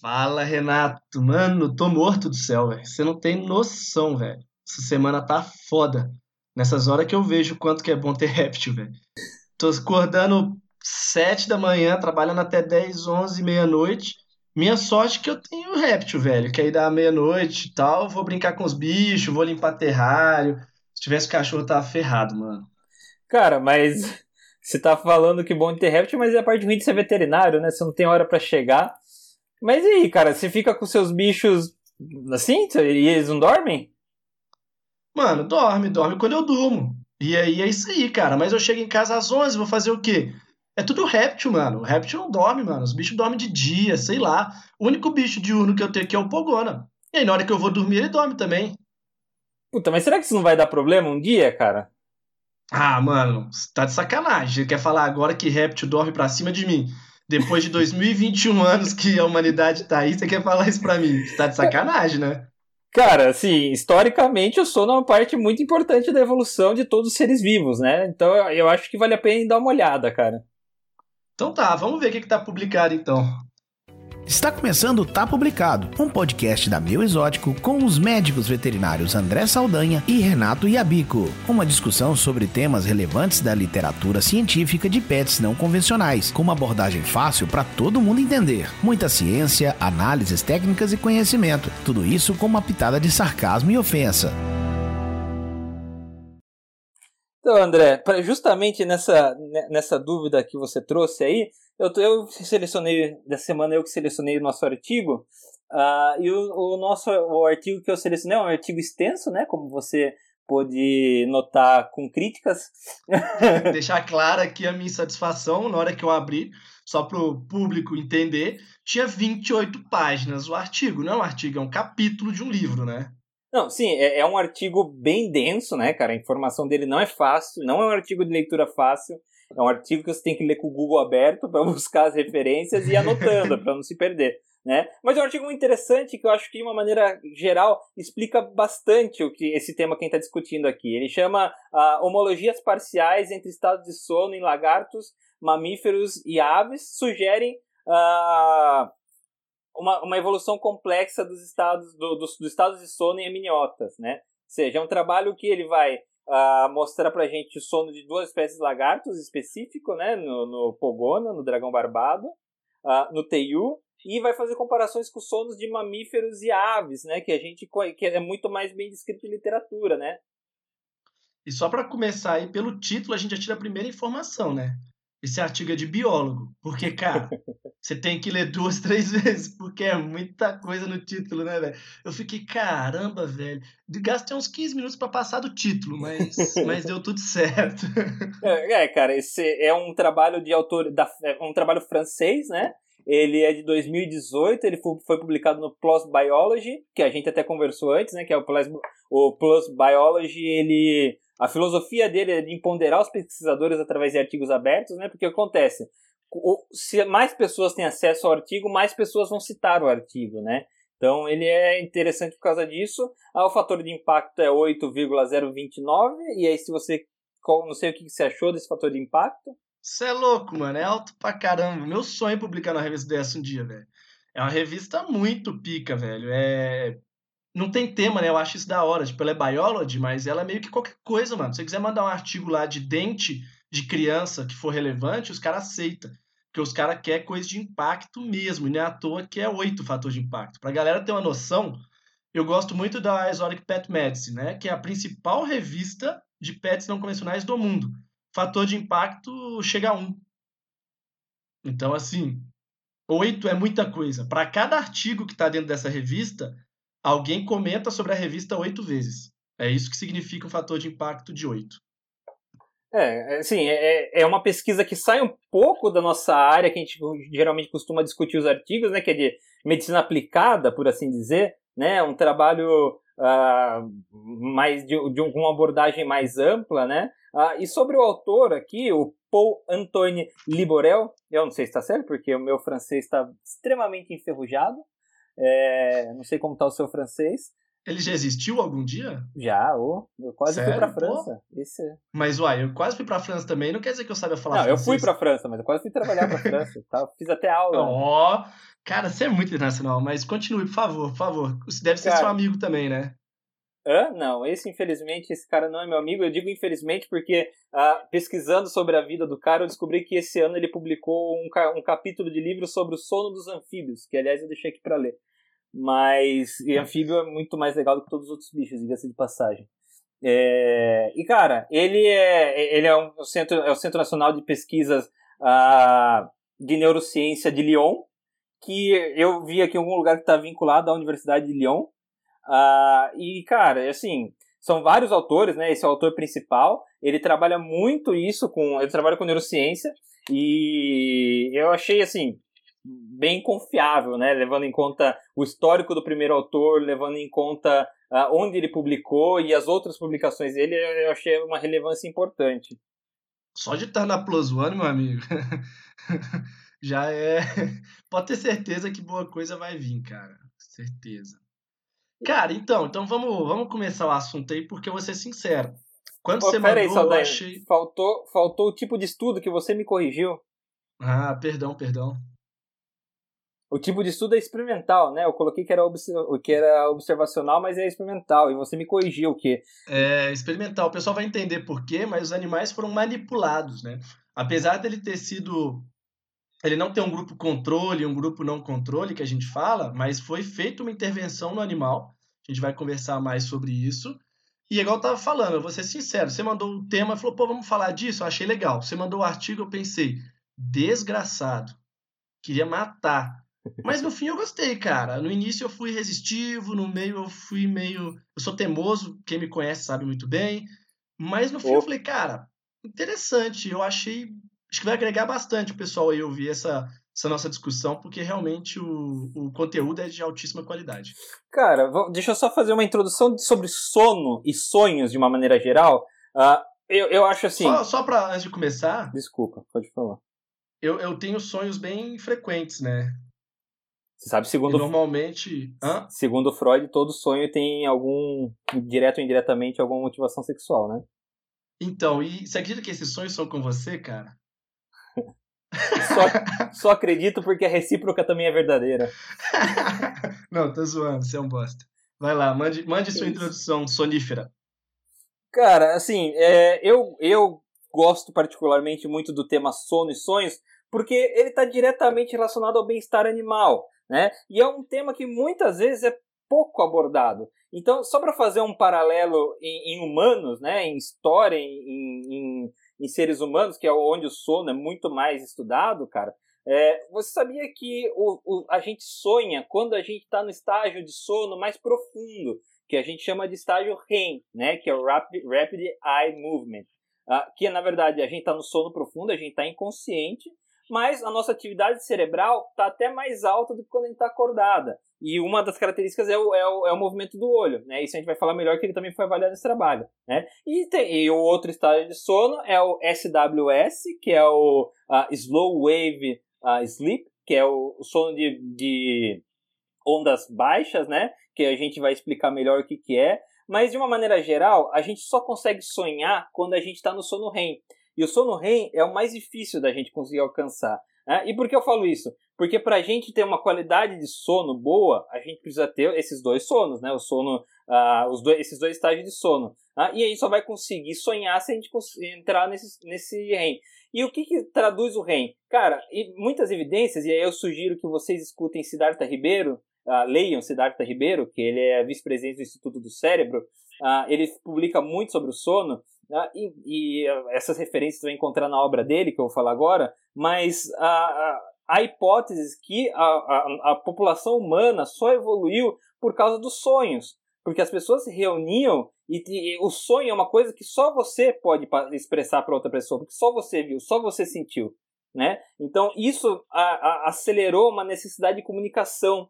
Fala, Renato. Mano, tô morto do céu, velho. Você não tem noção, velho. Essa semana tá foda. Nessas horas que eu vejo quanto que é bom ter réptil, velho. Tô acordando sete da manhã, trabalhando até 10, 11, meia-noite. Minha sorte é que eu tenho réptil, velho. Que aí dá meia-noite e tal, vou brincar com os bichos, vou limpar terrário. Se tivesse cachorro, tava ferrado, mano. Cara, mas você tá falando que bom ter réptil, mas é a parte ruim de ser veterinário, né? Você não tem hora para chegar. Mas e aí, cara? Você fica com seus bichos assim? E eles não dormem? Mano, dorme, dorme quando eu durmo. E aí é isso aí, cara. Mas eu chego em casa às 11, vou fazer o quê? É tudo réptil, mano. O réptil não dorme, mano. Os bichos dormem de dia, sei lá. O único bicho diurno que eu tenho aqui é o Pogona. E aí, na hora que eu vou dormir, ele dorme também. Puta, mas será que isso não vai dar problema um dia, cara? Ah, mano, tá de sacanagem. Você quer falar agora que réptil dorme pra cima de mim? Depois de 2021 anos que a humanidade tá aí, você quer falar isso pra mim? Você tá de sacanagem, né? Cara, assim, historicamente o sono é uma parte muito importante da evolução de todos os seres vivos, né? Então eu acho que vale a pena dar uma olhada, cara. Então tá, vamos ver o que, que tá publicado então. Está começando o Tá Publicado, um podcast da Meu Exótico com os médicos veterinários André Saldanha e Renato Iabico. Uma discussão sobre temas relevantes da literatura científica de pets não convencionais, com uma abordagem fácil para todo mundo entender. Muita ciência, análises técnicas e conhecimento. Tudo isso com uma pitada de sarcasmo e ofensa. Então, André, justamente nessa, nessa dúvida que você trouxe aí, eu, eu selecionei, dessa semana eu que selecionei o nosso artigo, uh, e o, o, nosso o artigo que eu selecionei é um artigo extenso, né, como você pôde notar com críticas. Deixar clara aqui a minha insatisfação na hora que eu abri, só para o público entender, tinha 28 páginas o artigo, não é um artigo, é um capítulo de um livro, né? Não, sim, é, é, um artigo bem denso, né, cara? A informação dele não é fácil, não é um artigo de leitura fácil. É um artigo que você tem que ler com o Google aberto para buscar as referências e ir anotando para não se perder. Né? Mas é um artigo muito interessante que eu acho que de uma maneira geral explica bastante o que esse tema que a gente está discutindo aqui. Ele chama uh, homologias parciais entre estados de sono em lagartos, mamíferos e aves sugerem uh, uma, uma evolução complexa dos estados do, dos, dos estados de sono em amniotas, né? Ou seja, é um trabalho que ele vai uh, mostrar pra gente o sono de duas espécies de lagartos específico, né? No, no Pogona, no dragão barbado, uh, no Teiu, e vai fazer comparações com os sonos de mamíferos e aves, né? Que a gente que é muito mais bem descrito em literatura, né? E só para começar aí, pelo título, a gente já tira a primeira informação, né? Esse artigo é de biólogo. Porque, cara, você tem que ler duas, três vezes, porque é muita coisa no título, né, velho? Eu fiquei, caramba, velho. Gastei uns 15 minutos para passar do título, mas, mas deu tudo certo. É, é, cara, esse é um trabalho de autor, da, é um trabalho francês, né? Ele é de 2018, ele foi publicado no PLOS Biology, que a gente até conversou antes, né? Que é o PLOS, o PLOS Biology, ele a filosofia dele é de empoderar os pesquisadores através de artigos abertos, né? Porque acontece, se mais pessoas têm acesso ao artigo, mais pessoas vão citar o artigo, né? Então ele é interessante por causa disso. Ah, o fator de impacto é 8,029 e aí se você não sei o que você achou desse fator de impacto. Você é louco, mano, é alto pra caramba. Meu sonho é publicar na revista dessa um dia, velho. É uma revista muito pica, velho. É não tem tema, né? Eu acho isso da hora. Tipo, ela é biology, mas ela é meio que qualquer coisa, mano. Se você quiser mandar um artigo lá de dente de criança que for relevante, os caras aceitam. Porque os caras querem coisa de impacto mesmo. E não é à toa que é oito fatores de impacto. Pra galera ter uma noção, eu gosto muito da Exotic Pet Medicine, né? Que é a principal revista de pets não convencionais do mundo. Fator de impacto chega a um. Então, assim, oito é muita coisa. Para cada artigo que está dentro dessa revista, alguém comenta sobre a revista oito vezes. É isso que significa o fator de impacto de oito. É, assim, é, é uma pesquisa que sai um pouco da nossa área, que a gente geralmente costuma discutir os artigos, né, que é de medicina aplicada, por assim dizer, né, um trabalho uh, mais de, de, uma abordagem mais ampla, né, uh, e sobre o autor aqui, o Paul Antoine Liborel, eu não sei se está certo, porque o meu francês está extremamente enferrujado, é, não sei como está o seu francês. Ele já existiu algum dia? Já, oh, eu quase Sério? fui pra França. Esse... É. Mas, uai, eu quase fui pra França também, não quer dizer que eu saiba falar não, francês. Não, eu fui pra França, mas eu quase fui trabalhar pra França, tá? fiz até aula. Ó, oh, Cara, você é muito internacional, mas continue, por favor, por favor. Você deve ser Cara, seu amigo também, né? Hã? Não, esse infelizmente, esse cara não é meu amigo. Eu digo infelizmente porque ah, pesquisando sobre a vida do cara, eu descobri que esse ano ele publicou um, ca- um capítulo de livro sobre o sono dos anfíbios, que aliás eu deixei aqui pra ler. Mas e anfíbio é muito mais legal do que todos os outros bichos, diga-se de passagem. É, e cara, ele é ele é um o centro é o Centro Nacional de Pesquisas ah, de Neurociência de Lyon, que eu vi aqui em algum lugar que está vinculado à Universidade de Lyon. Ah, e, cara, assim, são vários autores, né? Esse é o autor principal. Ele trabalha muito isso com. Ele trabalha com neurociência. E eu achei, assim, bem confiável, né? Levando em conta o histórico do primeiro autor, levando em conta ah, onde ele publicou e as outras publicações dele, eu achei uma relevância importante. Só de estar na Plus One, meu amigo, já é. Pode ter certeza que boa coisa vai vir, cara. Certeza. Cara, então, então vamos, vamos começar o assunto aí, porque eu vou ser sincero. Quando Ô, você mandou, aí, Saldanha. achei. Faltou, faltou o tipo de estudo que você me corrigiu. Ah, perdão, perdão. O tipo de estudo é experimental, né? Eu coloquei que era, que era observacional, mas é experimental. E você me corrigiu que É experimental. O pessoal vai entender por quê, mas os animais foram manipulados, né? Apesar dele ter sido. Ele não ter um grupo controle, um grupo não controle, que a gente fala, mas foi feita uma intervenção no animal. A gente vai conversar mais sobre isso. E igual eu tava falando, eu vou ser sincero, você mandou o tema e falou, pô, vamos falar disso? Eu achei legal. Você mandou o artigo, eu pensei, desgraçado. Queria matar. Mas no fim eu gostei, cara. No início eu fui resistivo, no meio eu fui meio. Eu sou teimoso, quem me conhece sabe muito bem. Mas no fim eu Oh. falei, cara, interessante. Eu achei. Acho que vai agregar bastante o pessoal aí ouvir essa, essa nossa discussão, porque realmente o, o conteúdo é de altíssima qualidade. Cara, deixa eu só fazer uma introdução sobre sono e sonhos de uma maneira geral. Ah, eu, eu acho assim. Só, só pra, antes de começar, Desculpa, pode falar. eu, eu tenho sonhos bem frequentes, né? Você sabe, E segundo, normalmente. Hã? segundo Freud, todo sonho tem algum, direto ou indiretamente, alguma motivação sexual, né? Então, e você acredita que esses sonhos são com você, cara? Só, só acredito porque a recíproca também é verdadeira. Não, tô zoando, você é um bosta. Vai lá, mande, mande sua Isso. introdução sonífera. Cara, assim, é, eu, eu gosto particularmente muito do tema sono e sonhos, porque ele está diretamente relacionado ao bem-estar animal, né? E é um tema que muitas vezes é pouco abordado. Então, só para fazer um paralelo em, em humanos, né, em história, em, em, em seres humanos, que é onde o sono é muito mais estudado, cara, é, você sabia que o, o, a gente sonha quando a gente está no estágio de sono mais profundo, que a gente chama de estágio REM, né, que é o Rapid, Rapid Eye Movement, ah, que na verdade a gente está no sono profundo, a gente está inconsciente, mas a nossa atividade cerebral está até mais alta do que quando a gente está acordada. E uma das características é o, é, o, é o movimento do olho, né? Isso a gente vai falar melhor que ele também foi avaliado nesse trabalho, né? E, tem, e o outro estágio de sono é o SWS, que é o ah, Slow Wave ah, Sleep, que é o, o sono de, de ondas baixas, né? Que a gente vai explicar melhor o que, que é. Mas de uma maneira geral, a gente só consegue sonhar quando a gente está no sono REM. E o sono REM é o mais difícil da gente conseguir alcançar. Né? E por que eu falo isso? Porque para a gente ter uma qualidade de sono boa, a gente precisa ter esses dois sonos, né? O sono, ah, os dois, esses dois estágios de sono. Ah, e aí só vai conseguir sonhar se a gente entrar nesse, nesse REM. E o que, que traduz o REM? Cara, muitas evidências, e aí eu sugiro que vocês escutem Siddhartha Ribeiro, ah, leiam Siddhartha Ribeiro, que ele é vice-presidente do Instituto do Cérebro, ah, ele publica muito sobre o sono, e, e, ah, essas referências você vai encontrar na obra dele, que eu vou falar agora, mas a, a, a hipótese que a, a, a população humana só evoluiu por causa dos sonhos, porque as pessoas se reuniam e, e o sonho é uma coisa que só você pode expressar para outra pessoa, porque só você viu, só você sentiu, né? Então isso a- a- acelerou uma necessidade de comunicação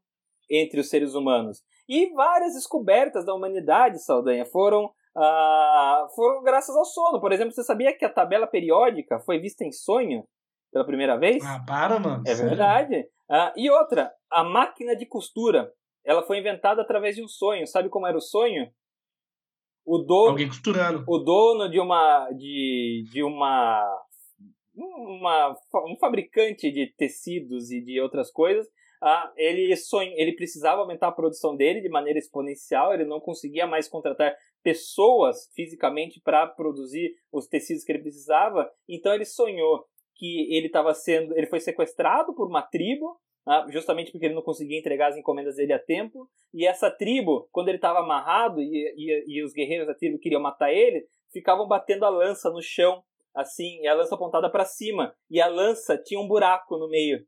entre os seres humanos. E várias descobertas da humanidade, Saldanha, foram, ah, foram graças ao sono. Por exemplo, você sabia que a tabela periódica foi vista em sonho pela primeira vez? Ah, para, mano. É sério? verdade. Ah, e outra, a máquina de costura, ela foi inventada através de um sonho. Sabe como era o sonho? O dono, Alguém costurando. o dono de uma de, de uma, uma um fabricante de tecidos e de outras coisas ah, ele, sonha, ele precisava aumentar a produção dele de maneira exponencial, ele não conseguia mais contratar pessoas fisicamente para produzir os tecidos que ele precisava, então ele sonhou que ele estava sendo, ele foi sequestrado por uma tribo, ah, justamente porque ele não conseguia entregar as encomendas dele a tempo, e essa tribo, quando ele estava amarrado e, e, e os guerreiros da tribo queriam matar ele, ficavam batendo a lança no chão, assim, e a lança apontada para cima, e a lança tinha um buraco no meio.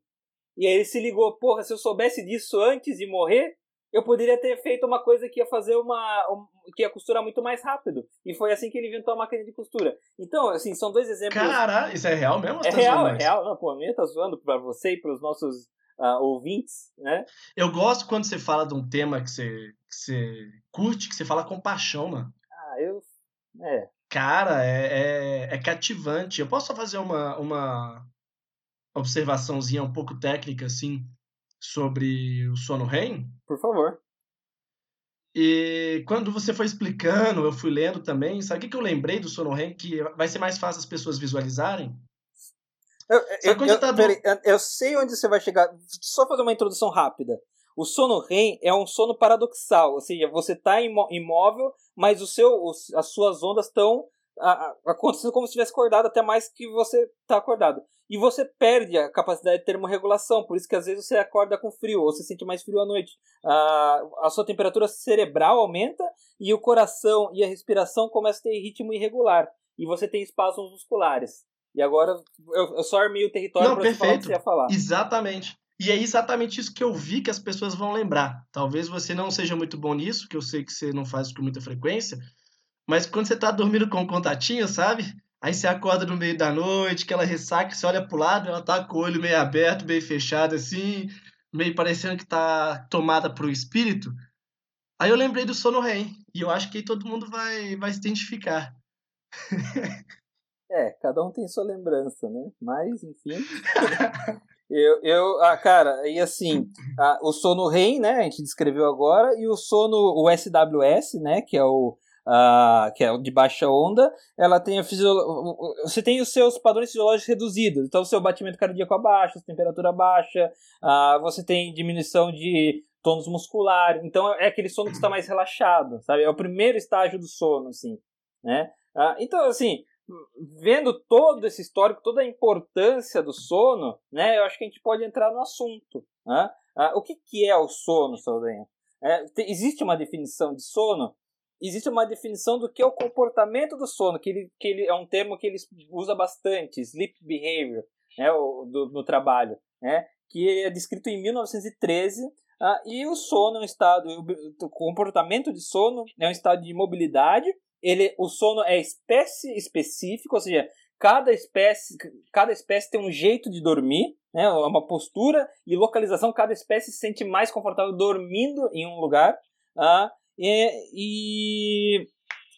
E aí ele se ligou, porra, se eu soubesse disso antes de morrer, eu poderia ter feito uma coisa que ia fazer uma. Um, que ia costurar muito mais rápido. E foi assim que ele inventou a máquina de costura. Então, assim, são dois exemplos. Cara, isso é real mesmo? É tá real, é real. Não, pô, a minha tá zoando pra você e pros nossos uh, ouvintes, né? Eu gosto quando você fala de um tema que você, que você curte, que você fala com paixão, mano. Ah, eu. É. Cara, é, é, é cativante. Eu posso só fazer uma, uma observaçãozinha um pouco técnica, assim, sobre o sono REM? Por favor. E quando você foi explicando, eu fui lendo também, sabe o que, que eu lembrei do sono REM? Que vai ser mais fácil as pessoas visualizarem? Eu, eu, eu, tá do... eu, sei onde você vai chegar. Só fazer uma introdução rápida. O sono REM é um sono paradoxal, ou seja, você está imóvel, mas o seu, as suas ondas estão acontecendo como se estivesse acordado, até mais que você está acordado. E você perde a capacidade de termorregulação, por isso que às vezes você acorda com frio, ou você sente mais frio à noite. A, a sua temperatura cerebral aumenta e o coração e a respiração começam a ter ritmo irregular. E você tem espasmos musculares. E agora eu, eu só armei o território para falar o que você ia falar. Exatamente. E é exatamente isso que eu vi que as pessoas vão lembrar. Talvez você não seja muito bom nisso, que eu sei que você não faz com muita frequência, mas quando você tá dormindo com o contatinho, sabe? Aí você acorda no meio da noite, aquela ressaca, você olha pro lado, ela tá com o olho meio aberto, meio fechado assim, meio parecendo que tá tomada pro espírito. Aí eu lembrei do sono REM, e eu acho que todo mundo vai, vai se identificar. é, cada um tem sua lembrança, né? Mas, enfim. eu, eu ah, cara, e assim, ah, o sono REM, né? A gente descreveu agora, e o sono, o SWS, né? Que é o uh, que é de baixa onda, ela tem a fisiolo... você tem os seus padrões fisiológicos reduzidos. Então, o seu batimento cardíaco abaixa, a temperatura baixa, uh, você tem diminuição de tônus muscular. Então, é aquele sono que está mais relaxado, sabe? É o primeiro estágio do sono, assim, né? Uh, então, assim, vendo todo esse histórico, toda a importância do sono, né? Eu acho que a gente pode entrar no assunto, né? o que, que é o sono, Saldanha? É, existe uma definição de sono existe uma definição do que é o comportamento do sono, que ele, que ele é um termo que ele usa bastante, sleep behavior, né, o, do, no trabalho, né, que é descrito em 1913, ah, e o sono é um estado, o comportamento de sono é um estado de imobilidade, ele, o sono é espécie específica, ou seja, cada espécie, cada espécie tem um jeito de dormir, né, uma postura e localização, cada espécie se sente mais confortável dormindo em um lugar, ah, é, e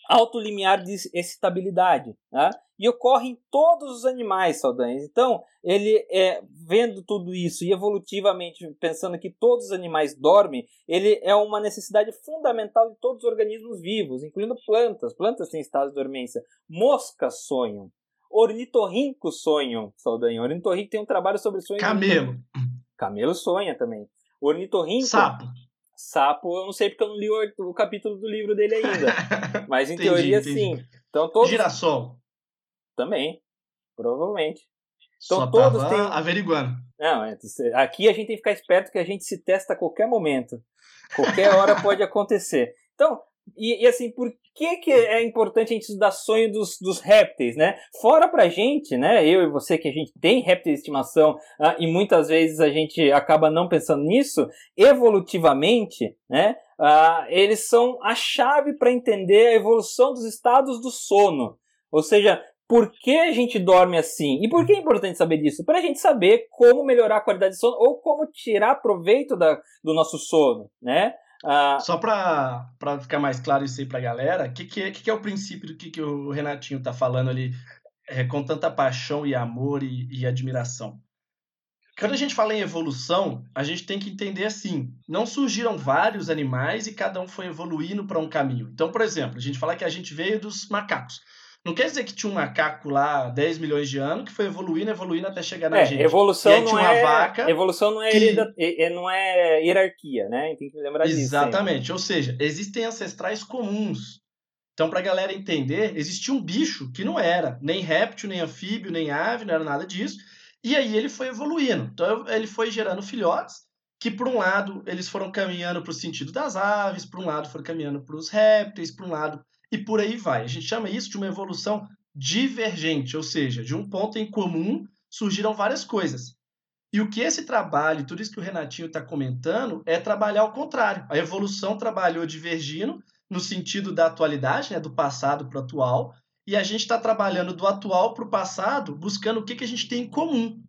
alto limiar de excitabilidade. Né? E ocorre em todos os animais, Saldanha. Então, ele é, vendo tudo isso e evolutivamente pensando que todos os animais dormem, ele é uma necessidade fundamental de todos os organismos vivos, incluindo plantas. Plantas têm estado de dormência. Moscas sonham. Ornitorrincos sonham, Saldanha. Ornitorrinco tem um trabalho sobre sonhos. Camelo. Camelo sonha também. Ornitorrinco. Sapo. Sapo, eu não sei porque eu não li o, o capítulo do livro dele ainda. Mas em entendi, teoria, entendi. sim. Então, todos... Girassol. Também, provavelmente. Então Só todos têm. averiguando. Não, é, aqui a gente tem que ficar esperto que a gente se testa a qualquer momento. Qualquer hora pode acontecer. Então, e, e, assim, por que, que é importante a gente estudar sonho dos, dos répteis, né? Fora pra gente, né? Eu e você que a gente tem répteis de estimação ah, e muitas vezes a gente acaba não pensando nisso, evolutivamente, né? Ah, eles são a chave para entender a evolução dos estados do sono. Ou seja, por que a gente dorme assim? E por que é importante saber disso? Para a gente saber como melhorar a qualidade de sono ou como tirar proveito da, do nosso sono, né? Ah, Só para ficar mais claro isso aí para a galera, o que, que, é, que, que é o princípio do que, que o Renatinho está falando ali é, com tanta paixão e amor e, e admiração? Quando a gente fala em evolução, a gente tem que entender assim: não surgiram vários animais e cada um foi evoluindo para um caminho. Então, por exemplo, a gente fala que a gente veio dos macacos. Não quer dizer que tinha um macaco lá 10 milhões de anos que foi evoluindo, evoluindo até chegar na é, gente. Evolução não é vaca evolução não é, que... não é hierarquia, né? Tem que lembrar disso. Exatamente. Ou seja, existem ancestrais comuns. Então, para a galera entender, existia um bicho que não era nem réptil, nem anfíbio, nem ave, não era nada disso. E aí ele foi evoluindo. Então, ele foi gerando filhotes que, por um lado, eles foram caminhando para o sentido das aves, por um lado, foram caminhando para os répteis, por um lado, e por aí vai. A gente chama isso de uma evolução divergente, ou seja, de um ponto em comum surgiram várias coisas. E o que esse trabalho, tudo isso que o Renatinho está comentando, é trabalhar ao contrário. A evolução trabalhou divergindo no sentido da atualidade, né, do passado para o atual, e a gente está trabalhando do atual para o passado, buscando o que, que a gente tem em comum.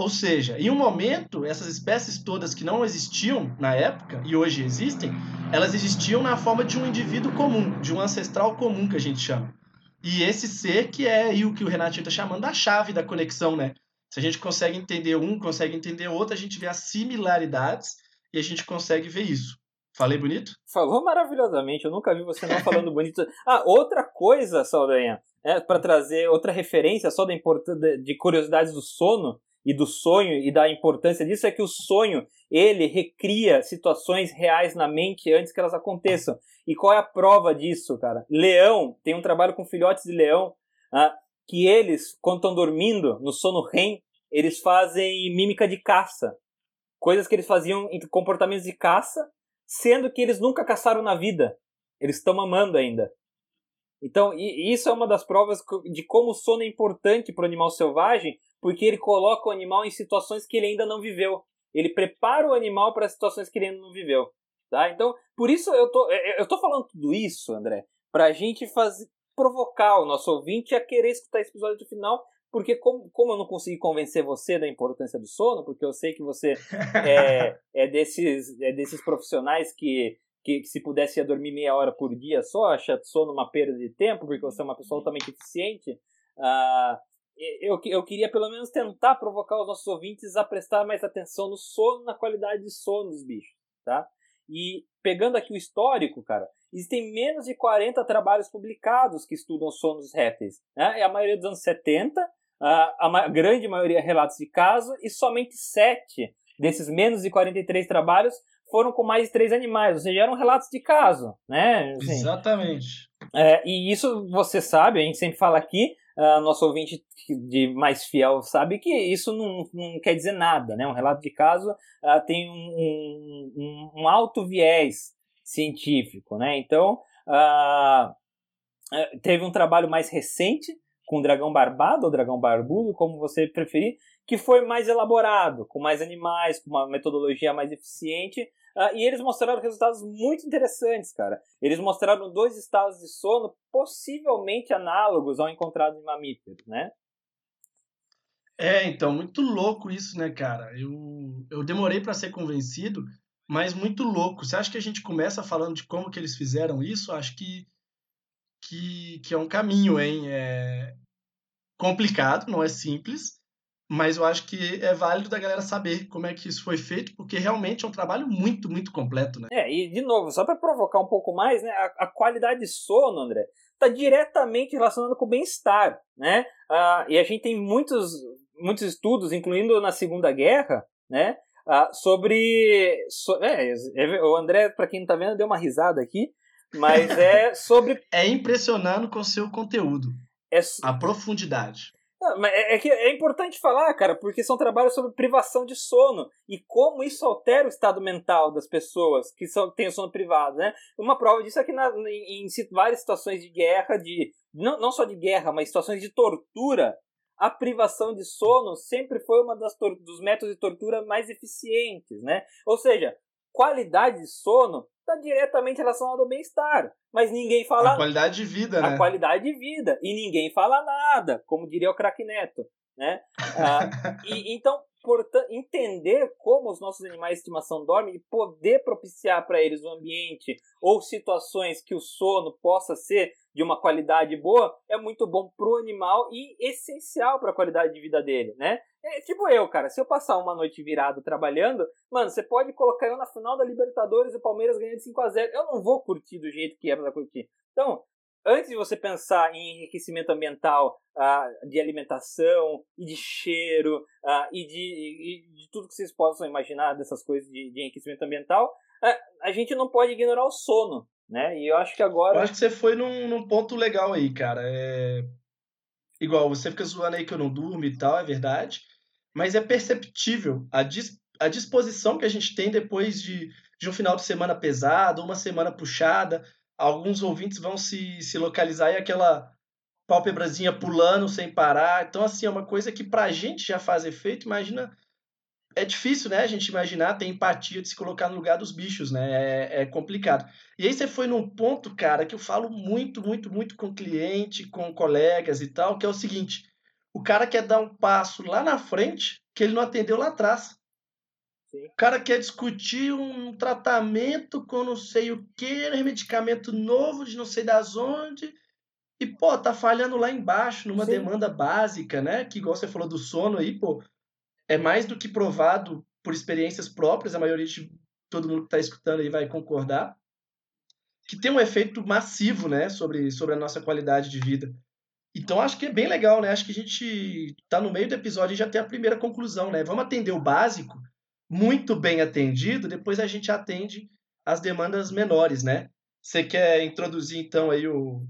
Ou seja, em um momento, essas espécies todas que não existiam na época e hoje existem, elas existiam na forma de um indivíduo comum, de um ancestral comum que a gente chama. E esse ser que é aí o que o Renatinho está chamando da chave da conexão, né? Se a gente consegue entender um, consegue entender outro, a gente vê as similaridades e a gente consegue ver isso. Falei bonito? Falou maravilhosamente, eu nunca vi você não falando bonito. Ah, outra coisa, Saldanha, é, para trazer outra referência só da importância de curiosidades do sono, e do sonho e da importância disso é que o sonho ele recria situações reais na mente antes que elas aconteçam. E qual é a prova disso, cara? Leão tem um trabalho com filhotes de leão ah, que eles, quando estão dormindo no sono REM, eles fazem mímica de caça, coisas que eles faziam em comportamentos de caça, sendo que eles nunca caçaram na vida. Eles estão mamando ainda. Então, isso é uma das provas de como o sono é importante para o animal selvagem, porque ele coloca o animal em situações que ele ainda não viveu. Ele prepara o animal para situações que ele ainda não viveu. Tá? Então, por isso eu tô, eu tô falando tudo isso, André, para a gente fazer, provocar o nosso ouvinte a querer escutar esse episódio do final, porque como, como eu não consegui convencer você da importância do sono, porque eu sei que você é, é, desses, é desses profissionais que, que, que, se pudesse ia dormir meia hora por dia só, acha sono uma perda de tempo, porque você é uma pessoa altamente eficiente, uh, eu, eu queria pelo menos tentar provocar os nossos ouvintes a prestar mais atenção no sono, na qualidade de sono dos bichos, tá? E pegando aqui o histórico, cara, existem menos de 40 trabalhos publicados que estudam sono dos répteis. Né? É a maioria dos anos 70, a, grande maioria relatos de caso, e somente 7 desses menos de 43 trabalhos foram com mais de três animais, ou seja, eram relatos de caso, né? Assim, Exatamente. É, e isso você sabe, a gente sempre fala aqui, uh, nosso ouvinte de mais fiel sabe que isso não, não quer dizer nada, né? Um relato de caso uh, tem um, um, um, alto viés científico, né? Então, uh, teve um trabalho mais recente com o dragão barbado ou dragão barbudo, como você preferir, que foi mais elaborado, com mais animais, com uma metodologia mais eficiente, Uh, e eles mostraram resultados muito interessantes, cara. Eles mostraram dois estados de sono possivelmente análogos ao encontrado em mamíferos, né? É, então, muito louco isso, né, cara? Eu, eu demorei para ser convencido, mas muito louco. Você acha que a gente começa falando de como que eles fizeram isso? Acho que, que, que é um caminho, hein? É complicado, não é simples, mas eu acho que é válido da galera saber como é que isso foi feito, porque realmente é um trabalho muito, muito completo, né? É, e de novo, só para provocar um pouco mais, né, a, a, qualidade de sono, André, está diretamente relacionada com o bem-estar, né? Ah, e a gente tem muitos, muitos estudos, incluindo na Segunda Guerra, né, ah, sobre... So, é, é, o André, para quem não está vendo, deu uma risada aqui, mas é sobre... é impressionando com o seu conteúdo. É... A profundidade. É, é, que é importante falar, cara, porque são trabalhos sobre privação de sono e como isso altera o estado mental das pessoas que são, têm o sono privado, né? Uma prova disso é que na, em, em várias situações de guerra, de não, não só de guerra, mas situações de tortura, a privação de sono sempre foi uma das dos métodos de tortura mais eficientes, né? Ou seja, qualidade de sono está diretamente relacionado ao bem-estar. Mas ninguém fala. A qualidade de vida, né? A qualidade de vida. E ninguém fala nada, como diria o craque Neto. Né? Ah, e, então, portanto, entender como os nossos animais de estimação dormem e poder propiciar para eles um ambiente ou situações que o sono possa ser de uma qualidade boa é muito bom pro animal e essencial para a qualidade de vida dele, né? É tipo eu, cara, se eu passar uma noite virado trabalhando, mano, você pode colocar eu na final da Libertadores e o Palmeiras ganhando de 5 a 0 Eu não vou curtir do jeito que era pra curtir. Então, antes de você pensar em enriquecimento ambiental uh, de alimentação e de cheiro uh, e, de, e, de, tudo que vocês possam imaginar dessas coisas de, de enriquecimento ambiental, uh, a gente não pode ignorar o sono, né? E eu acho que agora... Eu acho que você foi num, num ponto legal aí, cara. É... Igual, você fica zoando aí que eu não durmo e tal, é verdade, mas é perceptível a, dis... a disposição que a gente tem depois de, de um final de semana pesado, uma semana puxada, alguns ouvintes vão se, se localizar e aquela pálpebrazinha pulando sem parar. Então, assim, é uma coisa que pra gente já faz efeito, imagina. É difícil, né, a gente imaginar, ter empatia de se colocar no lugar dos bichos, né? É, é complicado. E aí você foi num ponto, cara, que eu falo muito, muito, muito com cliente, com colegas e tal, que é o seguinte: o cara quer dar um passo lá na frente que ele não atendeu lá atrás. Sim. O cara quer discutir um tratamento com não sei o que, medicamento novo de não sei das onde. E, pô, tá falhando lá embaixo, numa Sim. demanda básica, né? Que, igual você falou do sono aí, pô, é mais do que provado por experiências próprias, a maioria de todo mundo que tá escutando aí vai concordar, que tem um efeito massivo, né, sobre, sobre a nossa qualidade de vida. Então, acho que é bem legal, né? Acho que a gente tá no meio do episódio e já tem a primeira conclusão, né? Vamos atender o básico muito bem atendido, depois a gente atende as demandas menores, né? Você quer introduzir então aí o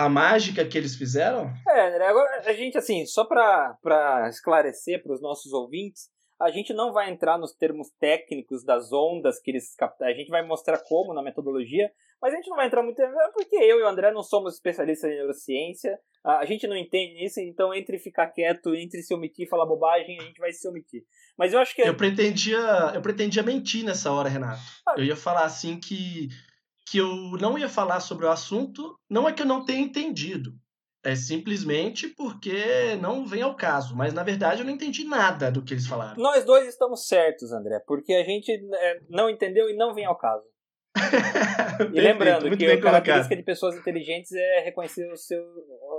a mágica que eles fizeram? É, André, agora a gente assim, só para esclarecer para os nossos ouvintes, a gente não vai entrar nos termos técnicos das ondas que eles captaram. A gente vai mostrar como na metodologia, mas a gente não vai entrar muito porque eu e o André não somos especialistas em neurociência. A gente não entende isso, então entre ficar quieto, entre se omitir e falar bobagem, a gente vai se omitir. Mas eu acho que eu pretendia, eu pretendia mentir nessa hora, Renato. Ah. Eu ia falar assim que que eu não ia falar sobre o assunto, não é que eu não tenha entendido. É simplesmente porque não vem ao caso. Mas na verdade eu não entendi nada do que eles falaram. Nós dois estamos certos, André, porque a gente é, não entendeu e não vem ao caso. e lembrando que a característica de pessoas inteligentes é reconhecer os seus,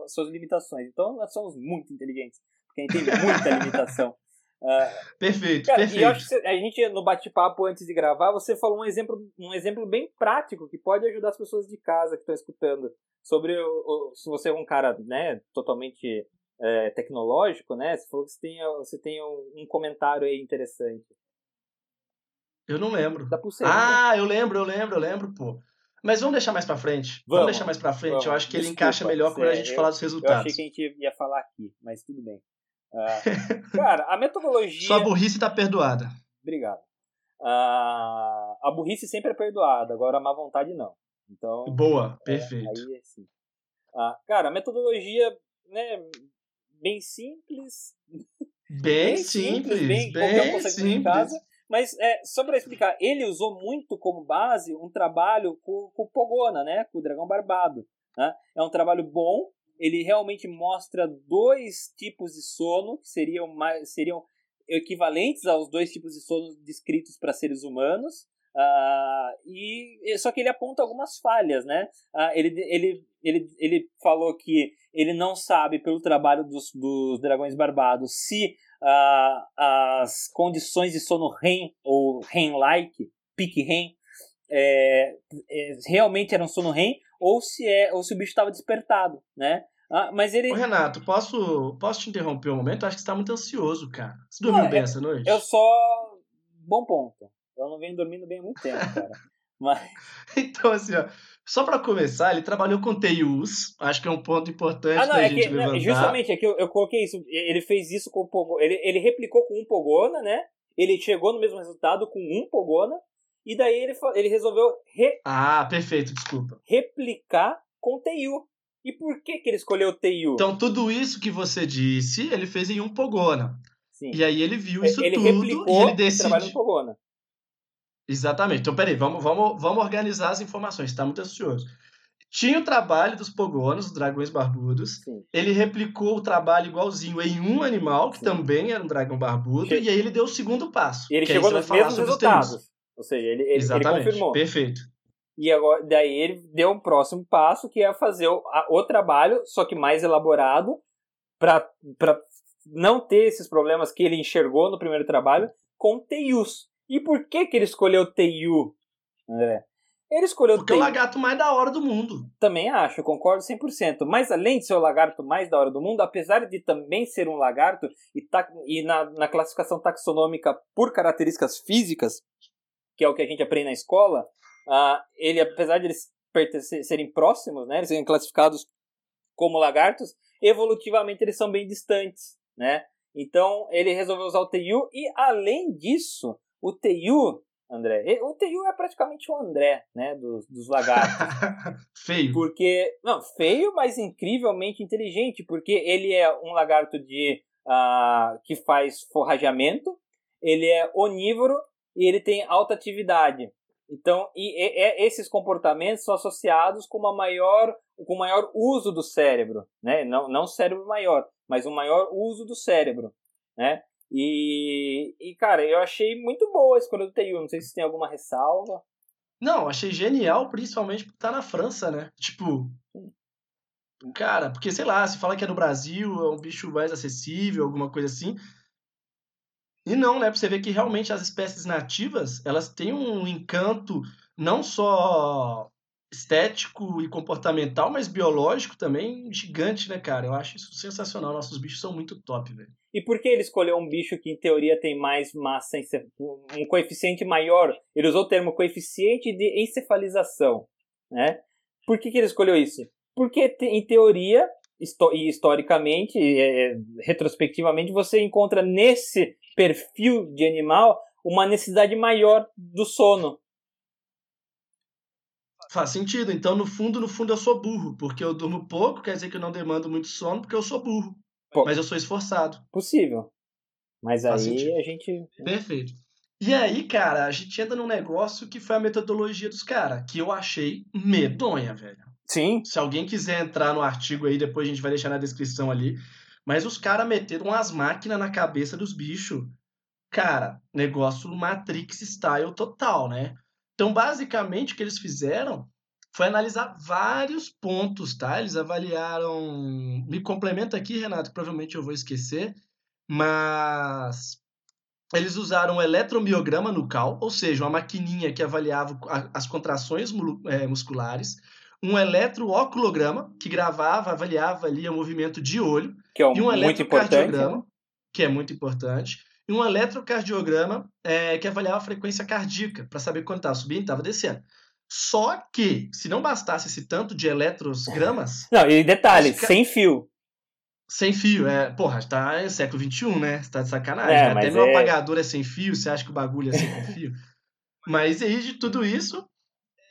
as suas limitações. Então nós somos muito inteligentes, porque a gente tem muita limitação. Uh, perfeito, cara, perfeito. E eu acho que a gente, no bate-papo antes de gravar, você falou um exemplo, um exemplo bem prático que pode ajudar as pessoas de casa que estão escutando sobre o, o, se você é um cara né, totalmente é, tecnológico, né? Você falou que você tem, você tem um, um comentário aí interessante. Eu não lembro. Da pulseira. Ah, eu lembro, eu lendo, eu lembro, pô. Mas vamos deixar mais pra frente. Vamos, vamos deixar mais pra frente. Vamos. Eu acho que ele Desculpa, encaixa melhor quando a gente eu, falar dos resultados. Eu achei que a gente ia falar aqui, mas tudo bem. Uh, cara, a metodologia. Sua burrice tá perdoada. Obrigado. Uh, a burrice sempre é perdoada, agora a má vontade não. Então. Boa, é, perfeito. Aí, assim. uh, cara, a metodologia, né, bem simples. Bem, bem simples, simples, bem, bem simples. Em casa. Mas é, só para explicar, ele usou muito como base um trabalho com, com o Pogona, né? Com o Dragão Barbado. Né? É um trabalho bom, ele realmente mostra dois tipos de sono que seriam, mais, seriam equivalentes aos dois tipos de sono descritos para seres humanos. Uh, e só que ele aponta algumas falhas, né? Uh, ele, ele, ele, ele falou que ele não sabe pelo trabalho dos, dos dragões barbados se uh, as condições de sono REM ou REM-like, peak REM, é, é, realmente era um sono REM ou se é ou se o bicho estava despertado, né? Ah, mas ele. Ô, Renato, posso, posso te interromper um momento? Acho que você tá muito ansioso, cara. Você dormiu não, bem eu, essa noite? Eu só. Bom ponto. Eu não venho dormindo bem há muito tempo, cara. Mas... então, assim, ó, só para começar, ele trabalhou com TIUs, acho que é um ponto importante ah, não, da é gente que, levantar. Não, justamente, é que eu, eu, coloquei isso, ele fez isso com o Pogona, ele, ele replicou com um Pogona, né? Ele chegou no mesmo resultado com um Pogona, e daí ele, ele resolveu re... Ah, perfeito, desculpa. replicar com TIU. E por que, que ele escolheu o TIU? Então, tudo isso que você disse, ele fez em um Pogona. Sim. E aí ele viu isso ele tudo e ele decidiu. Pogona. Exatamente. Então, peraí, vamos, vamos, vamos organizar as informações, está muito ansioso. Tinha o trabalho dos pogonos, os dragões barbudos. Sim. Ele replicou o trabalho igualzinho em um animal, que Sim. também era um dragão barbudo, che... e aí ele deu o segundo passo. E ele chegou nos mesmos resultados. Ou seja, ele, ele, Exatamente. ele confirmou. Perfeito. E agora, daí ele deu um próximo passo, que é fazer o, a, o trabalho, só que mais elaborado, para não ter esses problemas que ele enxergou no primeiro trabalho, com TIUs. E por que, que ele escolheu TIU, André? Ele escolheu Porque é o lagarto mais da hora do mundo. Também acho, concordo 100%. Mas além de ser o lagarto mais da hora do mundo, apesar de também ser um lagarto e, ta... e na, na classificação taxonômica por características físicas, que é o que a gente aprende na escola, uh, ele, apesar de eles serem próximos, né, eles serem classificados como lagartos, evolutivamente eles são bem distantes, né? Então ele resolveu usar o TU e além disso, o TU André. O Teiu é praticamente o André, né, dos, dos lagartos. feio. Porque, não, feio, mas incrivelmente inteligente, porque ele é um lagarto de uh, que faz forrageamento, ele é onívoro e ele tem alta atividade. Então, e, e, esses comportamentos são associados com uma maior, com maior uso do cérebro, né? Não, não cérebro maior, mas um maior uso do cérebro, né? E, e, cara, eu achei muito boa a escolha do TU. Não sei se tem alguma ressalva. Não, achei genial, principalmente por estar na França, né? Tipo. Cara, porque sei lá, se fala que é no Brasil, é um bicho mais acessível, alguma coisa assim. E não, né? Pra você ver que realmente as espécies nativas, elas têm um encanto não só estético e comportamental, mas biológico também gigante, né, cara? Eu acho isso sensacional. Nossos bichos são muito top, velho. E por que ele escolheu um bicho que, em teoria, tem mais massa, um coeficiente maior? Ele usou o termo coeficiente de encefalização, né? Por que, que ele escolheu isso? Porque, em teoria, e historicamente, é, retrospectivamente, você encontra nesse perfil de animal uma necessidade maior do sono. Faz sentido. Então, no fundo, no fundo, eu sou burro. Porque eu durmo pouco, quer dizer que eu não demando muito sono, porque eu sou burro. Pô, mas eu sou esforçado. Possível. Mas Faz aí sentido. a gente. Perfeito. E aí, cara, a gente entra num negócio que foi a metodologia dos caras, que eu achei medonha, velho. Sim. Se alguém quiser entrar no artigo aí, depois a gente vai deixar na descrição ali. Mas os caras meteram umas máquinas na cabeça dos bichos. Cara, negócio Matrix style total, né? Então, basicamente, o que eles fizeram foi analisar vários pontos, tá? Eles avaliaram. Me complementa aqui, Renato, provavelmente eu vou esquecer, mas eles usaram um eletromiograma nucal, ou seja, uma maquininha que avaliava as contrações é, musculares, um eletrooculograma, que gravava, avaliava ali o movimento de olho, que é um, e um eletrocardiograma, né? que é muito importante, e um eletrocardiograma é, que avaliava a frequência cardíaca, para saber quando estava subindo e estava descendo. Só que, se não bastasse esse tanto de eletrogramas. Não, e detalhe, ca... sem fio. Sem fio, é. Porra, tá em século XXI, né? Você tá de sacanagem. É, Até meu é... apagador é sem fio, você acha que o bagulho é sem fio? Mas aí de tudo isso,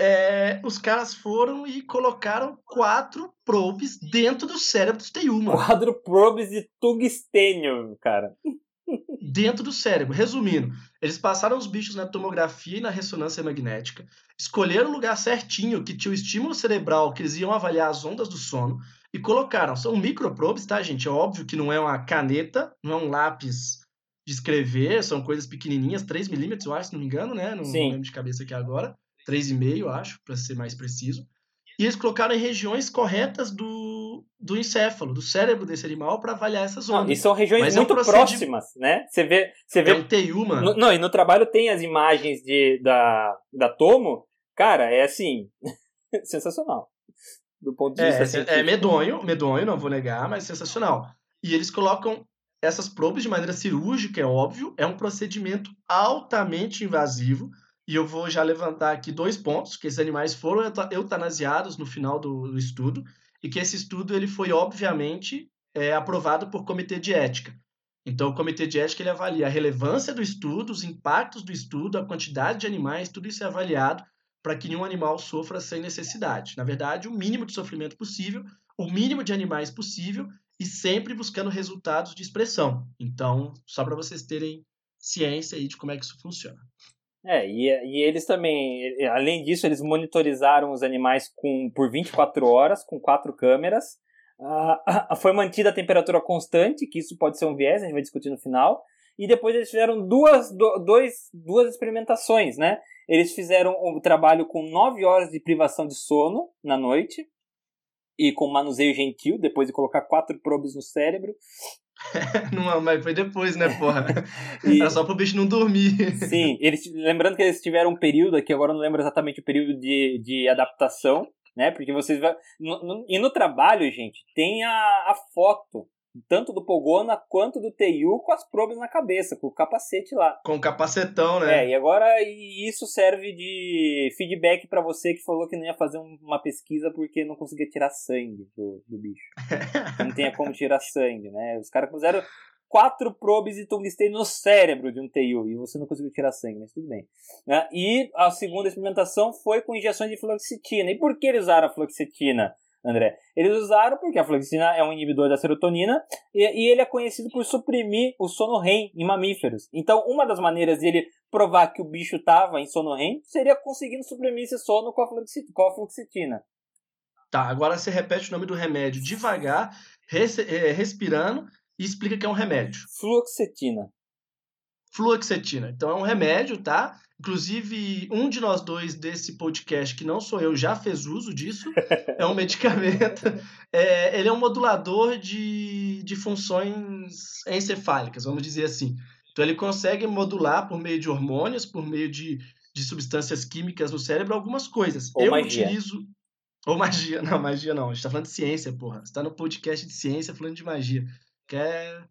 é, os caras foram e colocaram quatro probes dentro do cérebro do Teyuma. Quatro probes de tungstênio, cara dentro do cérebro. Resumindo, eles passaram os bichos na tomografia e na ressonância magnética, escolheram o lugar certinho que tinha o estímulo cerebral que eles iam avaliar as ondas do sono e colocaram. São microprobes, tá, gente? É óbvio que não é uma caneta, não é um lápis de escrever, são coisas pequenininhas, 3 milímetros, eu acho, se não me engano, né? Não, não lembro de cabeça aqui agora. 3,5, eu acho, para ser mais preciso. E eles colocaram em regiões corretas do, do encéfalo, do cérebro desse animal, para avaliar essas. Não, e são regiões Mas muito é um próximas, né? Você vê. Você vê é um TU, mano. No, não, e no trabalho tem as imagens de, da, da Tomo. Cara, é assim. sensacional. Do ponto de vista. É, científico. é medonho, medonho, não vou negar, mas sensacional. E eles colocam essas probes de maneira cirúrgica, é óbvio, é um procedimento altamente invasivo e eu vou já levantar aqui dois pontos, que esses animais foram eutanasiados no final do, do estudo, e que esse estudo ele foi, obviamente, é, aprovado por comitê de ética. Então, o comitê de ética ele avalia a relevância do estudo, os impactos do estudo, a quantidade de animais, tudo isso é avaliado para que nenhum animal sofra sem necessidade. Na verdade, o mínimo de sofrimento possível, o mínimo de animais possível e sempre buscando resultados de expressão. Então, só para vocês terem ciência aí de como é que isso funciona. É, e, e eles também, além disso, eles monitorizaram os animais com, por 24 horas, com quatro câmeras. Uh, foi mantida a temperatura constante, que isso pode ser um viés, a gente vai discutir no final. E depois eles fizeram duas, do, dois, duas experimentações, né? Eles fizeram o um trabalho com 9 horas de privação de sono na noite. E com manuseio gentil, depois de colocar quatro probes no cérebro. não, mas foi depois, né, porra? e... Era só pro bicho não dormir. Sim, eles, lembrando que eles tiveram um período aqui, agora eu não lembro exatamente o período de, de adaptação, né? Porque vocês vão. No, no, e no trabalho, gente, tem a, a foto tanto do Pogona quanto do TU com as probes na cabeça, com o capacete lá. Com o capacetão, né? É, e agora isso serve de feedback para você que falou que não ia fazer uma pesquisa porque não conseguia tirar sangue do, do bicho. não tinha como tirar sangue, né? Os caras puseram quatro probes de tungstênio no cérebro de um TU e você não conseguiu tirar sangue, mas tudo bem. Né? E a segunda experimentação foi com injeções de fluoxetina. E por que eles usaram a fluoxetina? André. Eles usaram porque a fluoxetina é um inibidor da serotonina e, e, ele é conhecido por suprimir o sono REM em mamíferos. Então, uma das maneiras de ele provar que o bicho estava em sono REM seria conseguindo suprimir esse sono com a, com a fluoxetina. Tá, agora você repete o nome do remédio devagar, res, é, respirando e explica que é um remédio. Fluoxetina. Fluoxetina. Então é um remédio, tá? Inclusive, um de nós dois desse podcast, que não sou eu, já fez uso disso. É um medicamento. É, ele é um modulador de, de funções encefálicas, vamos dizer assim. Então, ele consegue modular por meio de hormônios, por meio de, de substâncias químicas no cérebro, algumas coisas. Ou eu magia. utilizo. Ou magia. Não, magia não. A gente tá falando de ciência, porra. Você tá no podcast de ciência falando de magia. Quer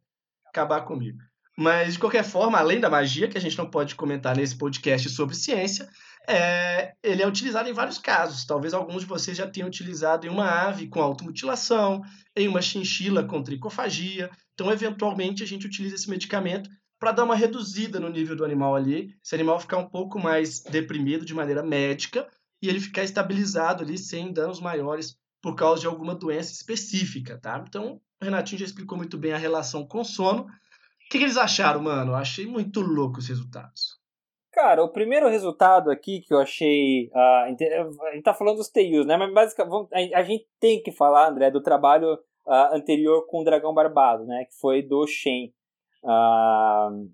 acabar comigo. Mas, de qualquer forma, além da magia, que a gente não pode comentar nesse podcast sobre ciência, é, ele é utilizado em vários casos. Talvez alguns de vocês já tenham utilizado em uma ave com automutilação, em uma chinchila com tricofagia. Então, eventualmente, a gente utiliza esse medicamento para dar uma reduzida no nível do animal ali, esse animal ficar um pouco mais deprimido de maneira médica e ele ficar estabilizado ali sem danos maiores por causa de alguma doença específica, tá? Então, o Renatinho já explicou muito bem a relação com sono que, que eles acharam, mano? Achei muito louco os resultados. Cara, o primeiro resultado aqui que eu achei. Uh, a gente tá falando dos TUs, né? Mas basicamente a gente tem que falar, André, do trabalho uh, anterior com o Dragão Barbado, né? Que foi do Shen. Uh,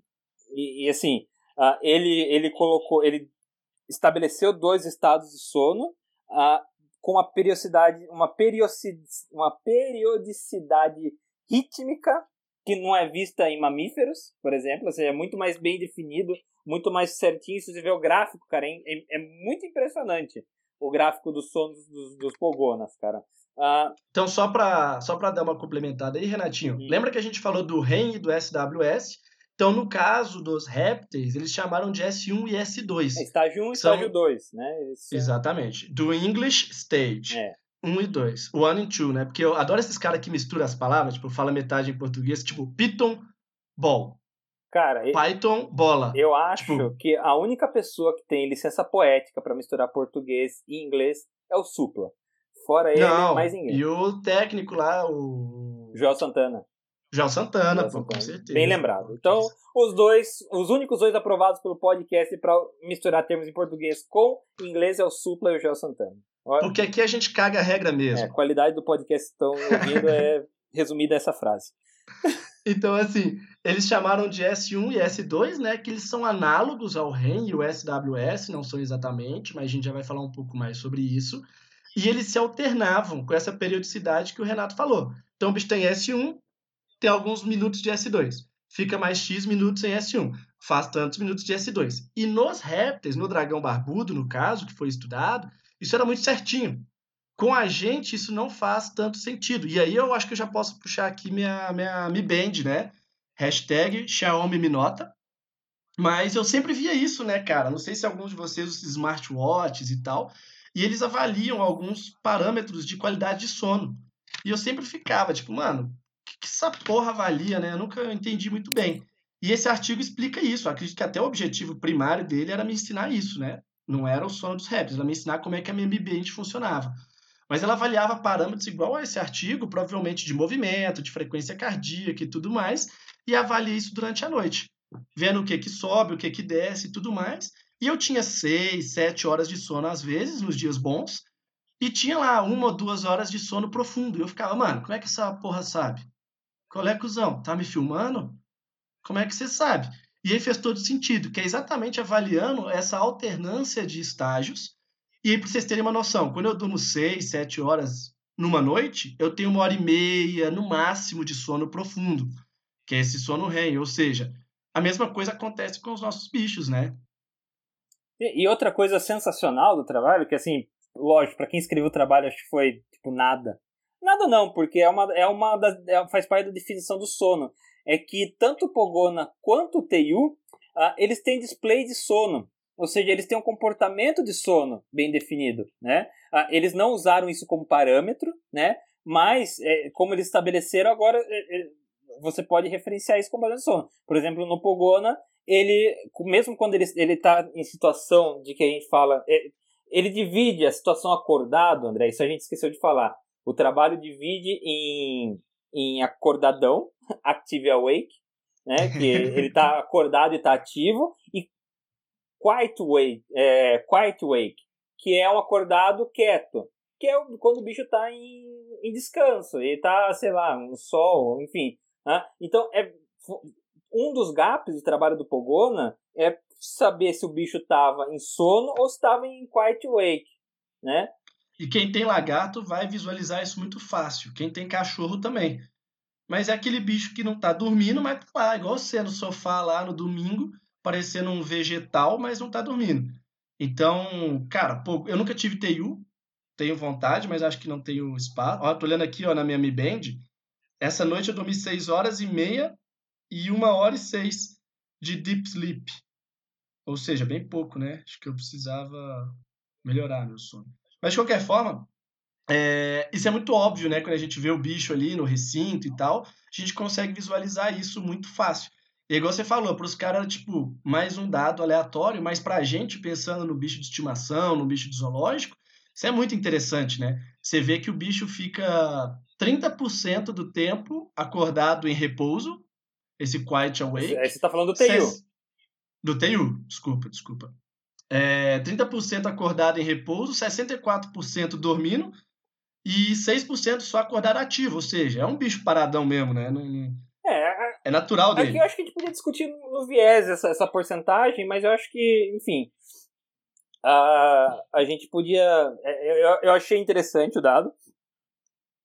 e, e, assim, ele, ele colocou. Ele estabeleceu dois estados de sono com periodicidade, uma, periodicidade, uma periodicidade rítmica que não é vista em mamíferos, por exemplo, ou seja, é muito mais bem definido, muito mais certinho. Se você vê o gráfico, cara, é, é muito impressionante o gráfico dos sonos dos, dos pogonas, cara. Ah, então, só para só dar uma complementada aí, Renatinho, hum. lembra que a gente falou do REM e do SWS? Então, no caso dos répteis, eles chamaram de S1 e S2. É, estágio 1 e estágio 2, né? Esse... Exatamente. Do English Stage. É. 1 e 2. One and two, né? Porque eu adoro esses caras que misturam as palavras, tipo, fala metade em português, tipo, Python, ball. Cara, Python, bola. Eu acho tipo... que a única pessoa que tem licença poética para misturar português e inglês é o Supla. Fora ele, Não, mais ninguém. E o técnico lá, o. Joel Santana. Joel Santana, Joel pô, Santana. com certeza. Bem lembrado. Então, os dois, os únicos dois aprovados pelo podcast para misturar termos em português com inglês é o Supla e o Joel Santana. Porque aqui a gente caga a regra mesmo. É, a qualidade do podcast que estão ouvindo é resumida essa frase. Então, assim, eles chamaram de S1 e S2, né? Que eles são análogos ao REM e o SWS, não são exatamente, mas a gente já vai falar um pouco mais sobre isso. E eles se alternavam com essa periodicidade que o Renato falou. Então, o bicho tem S1, tem alguns minutos de S2. Fica mais X minutos em S1. Faz tantos minutos de S2. E nos répteis, no dragão barbudo, no caso, que foi estudado, isso era muito certinho. Com a gente, isso não faz tanto sentido. E aí eu acho que eu já posso puxar aqui minha, minha Mi Band, né? Hashtag Xiaomi me nota. Mas eu sempre via isso, né, cara? Não sei se alguns de vocês usam smartwatches e tal. E eles avaliam alguns parâmetros de qualidade de sono. E eu sempre ficava, tipo, mano, que, que essa porra avalia, né? Eu nunca entendi muito bem. E esse artigo explica isso. Eu acredito que até o objetivo primário dele era me ensinar isso, né? Não era o sono dos répteis, ela me ensinar como é que a minha ambiente funcionava. Mas ela avaliava parâmetros igual a esse artigo, provavelmente de movimento, de frequência cardíaca e tudo mais, e avalia isso durante a noite, vendo o que que sobe, o que que desce e tudo mais. E eu tinha seis, sete horas de sono às vezes, nos dias bons, e tinha lá uma ou duas horas de sono profundo. E eu ficava, mano, como é que essa porra sabe? Qual é, cuzão? Tá me filmando? Como é que você sabe? E aí fez todo sentido, que é exatamente avaliando essa alternância de estágios. E aí, para vocês terem uma noção, quando eu durmo 6, 7 horas numa noite, eu tenho uma hora e meia, no máximo, de sono profundo, que é esse sono REM. Ou seja, a mesma coisa acontece com os nossos bichos, né? E, e outra coisa sensacional do trabalho, que assim, lógico, para quem escreveu o trabalho, acho que foi, tipo, nada. Nada não, porque é uma, é uma das, é, faz parte da definição do sono. É que tanto o Pogona quanto o TU, uh, eles têm display de sono. Ou seja, eles têm um comportamento de sono bem definido, né? Uh, eles não usaram isso como parâmetro, né? Mas, é, como eles estabeleceram, agora é, é, você pode referenciar isso como parâmetro de sono. Por exemplo, no Pogona, ele, mesmo quando ele está em situação de que a gente fala... É, ele divide a situação acordado, André, isso a gente esqueceu de falar. O trabalho divide em, em acordadão, active awake, né? Que ele está acordado e está ativo, e quiet wake, é, quiet wake, que é um acordado quieto, que é quando o bicho está em, em descanso, ele está, sei lá, no sol, enfim. Né? Então, é, um dos gaps do trabalho do Pogona é saber se o bicho estava em sono ou estava em quiet wake, né? E quem tem lagarto vai visualizar isso muito fácil. Quem tem cachorro também. Mas é aquele bicho que não tá dormindo, mas tá lá, igual você no sofá lá no domingo, parecendo um vegetal, mas não tá dormindo. Então, cara, pô, eu nunca tive TU, tenho vontade, mas acho que não tenho espaço. Ó, tô olhando aqui, ó, na minha Mi Band. Essa noite eu dormi 6 horas e meia e 1 hora e 6 de deep sleep. Ou seja, bem pouco, né? Acho que eu precisava melhorar meu sono. Mas de qualquer forma, é, isso é muito óbvio, né? Quando a gente vê o bicho ali no recinto e tal, a gente consegue visualizar isso muito fácil. E igual você falou, para os caras, tipo, mais um dado aleatório, mas para a gente, pensando no bicho de estimação, no bicho de zoológico, isso é muito interessante, né? Você vê que o bicho fica 30% do tempo acordado em repouso, esse quiet awake. Aí você está falando do TEIU. Do TEIU, desculpa, desculpa é, 30% acordado em repouso, 64% dormindo e 6% só acordado ativo, ou seja, é um bicho paradão mesmo, né? Não, não... É, é natural dele. Aqui eu acho que a gente podia discutir no viés essa, essa porcentagem, mas eu acho que, enfim, a, a gente podia. É, eu, eu achei interessante o dado,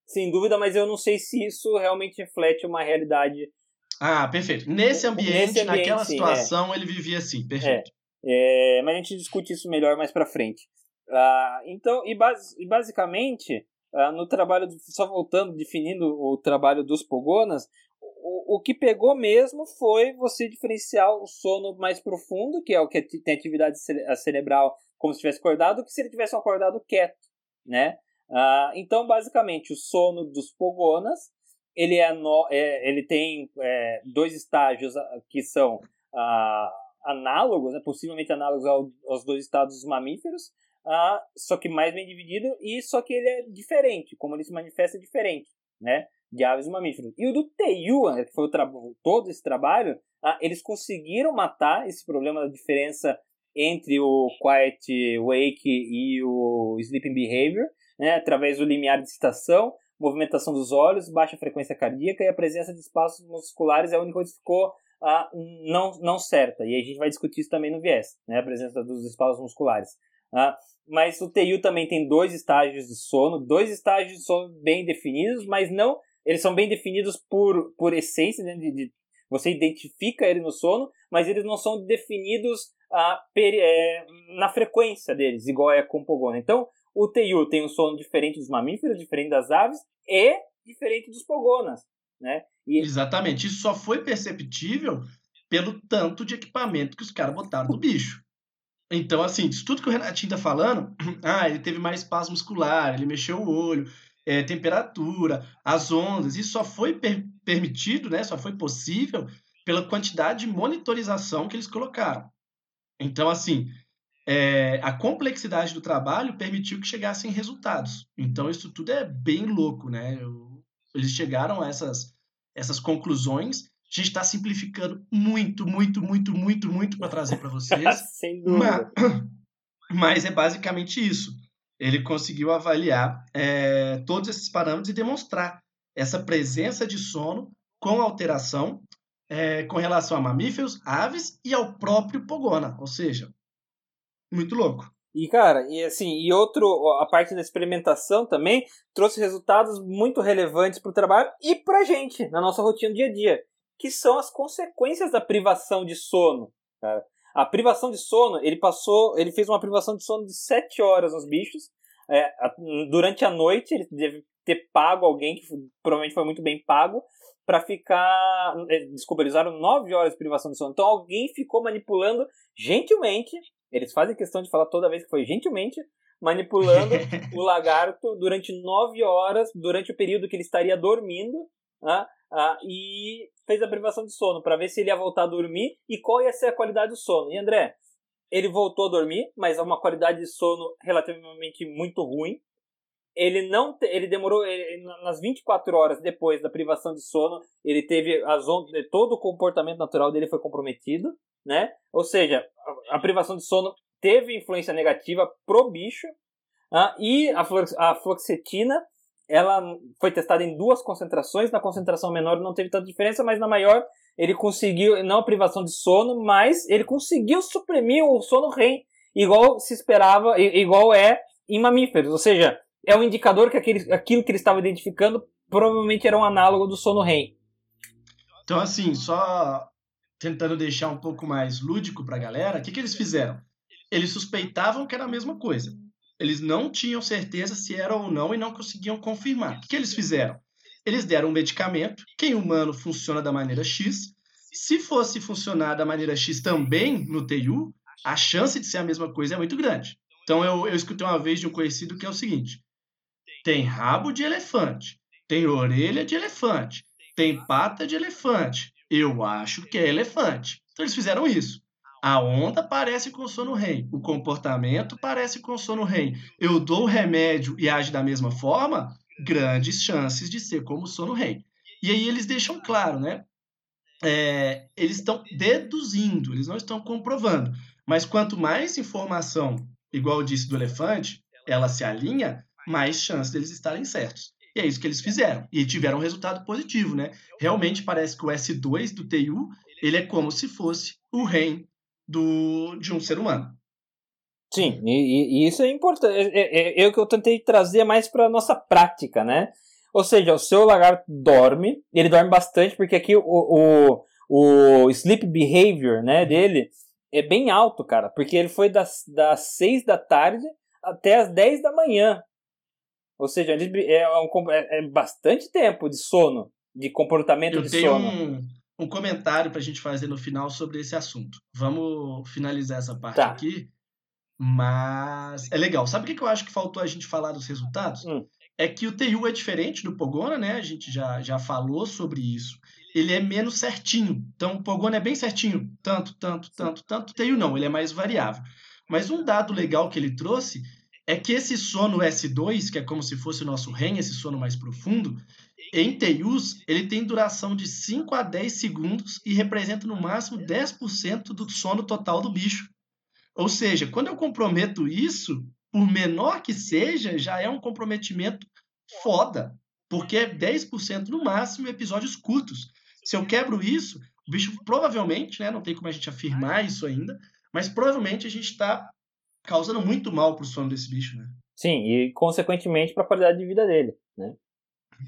sem dúvida, mas eu não sei se isso realmente reflete uma realidade. Ah, perfeito. Nesse ambiente, Nesse ambiente naquela sim, é. situação, é. ele vivia assim, perfeito. É. É, mas a gente discute isso melhor mais para frente. Ah, então, e, bas e basicamente, ah, no trabalho, só voltando, definindo o trabalho dos pogonas, o, o que pegou mesmo foi você diferenciar o sono mais profundo, que é o que tem atividade cerebral como se tivesse acordado, que se ele tivesse acordado quieto, né? Ah, então, basicamente, o sono dos pogonas, ele, é, no, é ele tem é, dois estágios que são análogos, né, possivelmente análogos ao, aos dois estados mamíferos, só que mais bem dividido, e só que ele é diferente, como ele se manifesta diferente, né, de aves e mamíferos. E o do Teiu, que foi todo esse trabalho, eles conseguiram matar esse problema da diferença entre o Quiet Wake e o Sleeping Behavior, né, através do limiar de excitação, movimentação dos olhos, baixa frequência cardíaca e a presença de espaços musculares é a única coisa que ficou ah, não, não certa. E a gente vai discutir isso também no viés, né? a presença dos espasmos musculares. Ah, mas o TIU também tem dois estágios de sono, dois estágios de sono bem definidos, mas não. Eles são bem definidos por, por essência, né? de, de, você identifica ele no sono, mas eles não são definidos ah, per, é, na frequência deles, igual é com o Pogona. Então, o TIU tem um sono diferente dos mamíferos, diferente das aves e diferente dos Pogonas. Né? E... Exatamente. Isso só foi perceptível pelo tanto de equipamento que os caras botaram no bicho. Então, assim, isso tudo que o Renatinho tá falando, ah, ele teve mais espasmo muscular, ele mexeu o olho, é, temperatura, as ondas, isso só foi per permitido, né, só foi possível pela quantidade de monitorização que eles colocaram. Então, assim, é, a complexidade do trabalho permitiu que chegassem resultados. Então, isso tudo é bem louco, né? Eu, eles chegaram a essas, essas conclusões. A gente está simplificando muito, muito, muito, muito, muito para trazer para vocês. Sem dúvida. Mas, mas, é basicamente isso. Ele conseguiu avaliar é, todos esses parâmetros e demonstrar essa presença de sono com alteração é, com relação a mamíferos, aves e ao próprio pogona. Ou seja, muito louco. E, cara, e assim, e outro, a parte da experimentação também trouxe resultados muito relevantes para o trabalho e para a gente, na nossa rotina do dia a dia, que são as consequências da privação de sono. Cara. A privação de sono, ele passou, ele fez uma privação de sono de 7 horas nos bichos. É, a, durante a noite, ele deve ter pago alguém, que provavelmente foi muito bem pago, para ficar. É, desculpa, eles usaram 9 horas de privação de sono. Então alguém ficou manipulando gentilmente eles fazem questão de falar toda vez que foi gentilmente manipulando o lagarto durante nove horas, durante o período que ele estaria dormindo, né? ah, e fez a privação de sono para ver se ele ia voltar a dormir e qual ia ser a qualidade do sono. E André, ele voltou a dormir, mas é uma qualidade de sono relativamente muito ruim. Ele não, ele demorou ele, nas 24 horas depois da privação de sono, ele teve as ondas, todo o comportamento natural dele foi comprometido né? Ou seja, a, a privação de sono teve influência negativa pro bicho, ah, e a, a fluoxetina ela foi testada em duas concentrações, na concentração menor não teve tanta diferença, mas na maior ele conseguiu, não a privação de sono, mas ele conseguiu suprimir o sono REM, igual se esperava, igual é em mamíferos, ou seja, é um indicador que aquele, aquilo que ele estava identificando provavelmente era um análogo do sono REM. Então, assim, só tentando deixar um pouco mais lúdico para a galera, o que, que eles fizeram? Eles suspeitavam que era a mesma coisa. Eles não tinham certeza se era ou não e não conseguiam confirmar. O que, eles fizeram? Eles deram um medicamento que em humano funciona da maneira X. Se fosse funcionar da maneira X também no TU, a chance de ser a mesma coisa é muito grande. Então eu, eu escutei uma vez de um conhecido que é o seguinte: tem rabo de elefante, tem orelha de elefante, tem pata de elefante, eu acho que é elefante. Então eles fizeram isso. A onda parece com sono REM, o comportamento parece com sono REM. Eu dou o remédio e age da mesma forma, grandes chances de ser como sono REM. E aí eles deixam claro, né? É, eles estão deduzindo, eles não estão comprovando. Mas quanto mais informação, igual eu disse do elefante, ela se alinha, mais chances deles estarem certos. E é isso que eles fizeram. E tiveram um resultado positivo, né? Realmente parece que o S2 do TU, ele é como se fosse o REM do, de um ser humano. Sim, e, e isso é importante. É, é, é, o que eu tentei trazer mais para nossa prática, né? Ou seja, o seu lagarto dorme, ele dorme bastante, porque aqui o, o, o sleep behavior né, dele é bem alto, cara, porque ele foi das, das 6 da tarde até as 10 da manhã. Ou seja, é, um, é, é bastante tempo de sono, de comportamento Eu de sono. Um, um comentário para a gente fazer no final sobre esse assunto. Vamos finalizar essa parte tá. aqui. Mas é legal. Sabe o que eu acho que faltou a gente falar dos resultados? Hum. É que o TU é diferente do Pogona, né? A gente já, já falou sobre isso. Ele é menos certinho. Então, o Pogona é bem certinho. Tanto, tanto, tanto, tanto. O TU não, ele é mais variável. Mas um dado legal que ele trouxe é que esse sono S2, que é como se fosse o nosso REM, esse sono mais profundo, em TUs, ele tem duração de 5 a 10 segundos e representa no máximo 10% do sono total do bicho. Ou seja, quando eu comprometo isso, por menor que seja, já é um comprometimento foda, porque é 10% no máximo episódios curtos. Se eu quebro isso, o bicho provavelmente, né, não tem como a gente afirmar isso ainda, mas provavelmente a gente está causando muito mal pro sono desse bicho, né? Sim, e consequentemente para a qualidade de vida dele, né?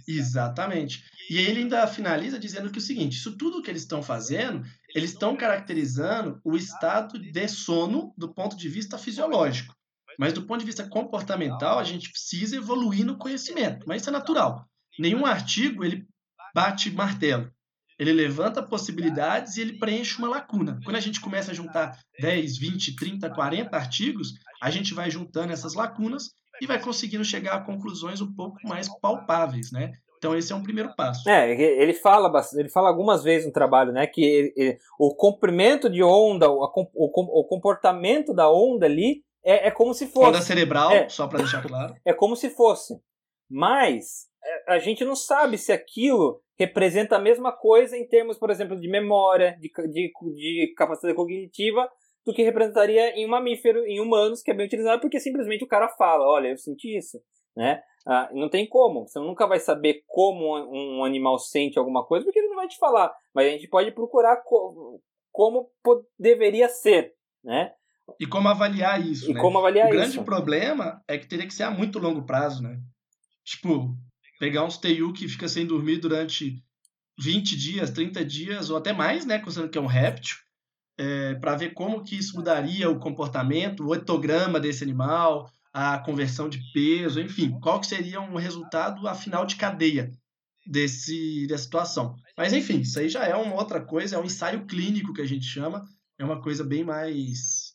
Exatamente. E ele ainda finaliza dizendo que o seguinte: isso tudo que eles estão fazendo, eles estão caracterizando o estado de sono do ponto de vista fisiológico. Mas do ponto de vista comportamental, a gente precisa evoluir no conhecimento. Mas isso é natural. Nenhum artigo ele bate martelo. Ele levanta possibilidades e ele preenche uma lacuna. Quando a gente começa a juntar 10, 20, 30, 40 artigos, a gente vai juntando essas lacunas e vai conseguindo chegar a conclusões um pouco mais palpáveis, né? Então esse é um primeiro passo. É, ele fala, ele fala algumas vezes no trabalho, né, que ele, ele, o comprimento de onda, o, o, o, comportamento da onda ali é, é como se fosse. Onda cerebral, é, só para deixar claro. É como se fosse. Mas é, a gente não sabe se aquilo representa a mesma coisa em termos, por exemplo, de memória, de, de, de capacidade cognitiva, do que representaria em um mamífero, em humanos, que é bem utilizado, porque simplesmente o cara fala, olha, eu senti isso, né? Ah, não tem como, você nunca vai saber como um animal sente alguma coisa, porque ele não vai te falar, mas a gente pode procurar co como deveria ser, né? E como avaliar isso, e né? como avaliar o grande isso? problema é que teria que ser a muito longo prazo, né? Tipo, pegar uns TU que fica sem dormir durante 20 dias, 30 dias ou até mais, né? Considerando que é um réptil, é, para ver como que isso mudaria o comportamento, o etograma desse animal, a conversão de peso, enfim, qual que seria um resultado a final de cadeia desse, dessa situação. Mas enfim, isso aí já é uma outra coisa, é um ensaio clínico que a gente chama, é uma coisa bem mais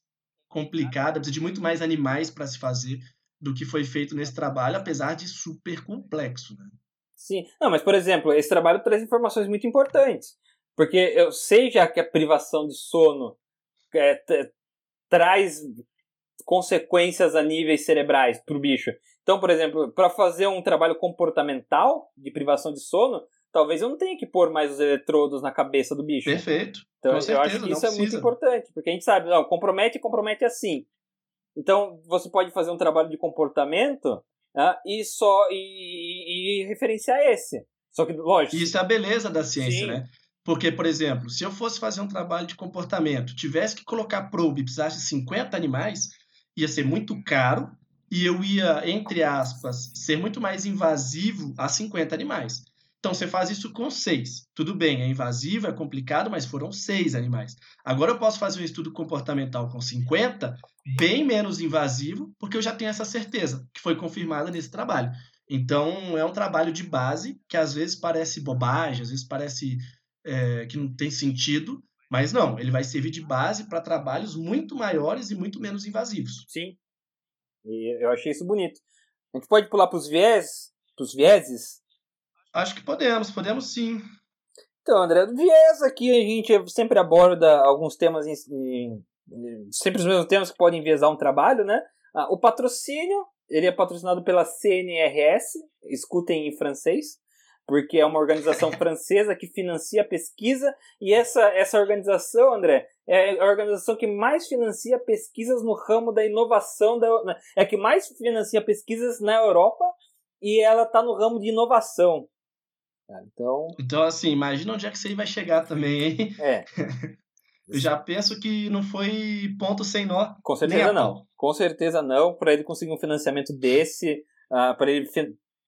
complicada, precisa de muito mais animais para se fazer do que foi feito nesse trabalho, apesar de super complexo. Né? Sim, não, mas por exemplo, esse trabalho traz informações muito importantes, porque eu sei já que a privação de sono é, traz consequências a níveis cerebrais para o bicho. Então, por exemplo, para fazer um trabalho comportamental de privação de sono, talvez eu não tenha que pôr mais os eletrodos na cabeça do bicho. Perfeito. Então, Com eu certeza, acho que isso não é muito precisa. importante, porque a gente sabe, não, compromete, compromete assim. Então, você pode fazer um trabalho de comportamento né, e só e, e- e referenciar esse. Só que, lógico. Isso é a beleza da ciência, Sim. né? Porque, por exemplo, se eu fosse fazer um trabalho de comportamento, tivesse que colocar probe e precisasse de 50 animais, ia ser muito caro e eu ia, entre aspas, ser muito mais invasivo a 50 animais. Então você faz isso com seis. Tudo bem, é invasivo, é complicado, mas foram seis animais. Agora eu posso fazer um estudo comportamental com 50, bem menos invasivo, porque eu já tenho essa certeza, que foi confirmada nesse trabalho. Então é um trabalho de base que às vezes parece bobagem, às vezes parece é, que não tem sentido, mas não, ele vai servir de base para trabalhos muito maiores e muito menos invasivos. Sim. E eu achei isso bonito. A gente pode pular para os viés, pros vieses. Acho que podemos, podemos sim. Então, André, viés aqui a gente sempre aborda alguns temas, em, em- em- sempre os mesmos temas que podem enviesar um trabalho, né? Ah, o patrocínio, ele é patrocinado pela CNRS, escutem em francês, porque é uma organização francesa que financia a pesquisa, e essa, essa organização, André, é a organização que mais financia pesquisas no ramo da inovação, da, é a que mais financia pesquisas na Europa, e ela está no ramo de inovação. Então, Então, assim, imagina onde é que isso aí vai chegar também, hein? é, Eu já penso que não foi ponto sem nó. Com certeza não. Com certeza não. Para ele conseguir um financiamento desse, ah, para ele.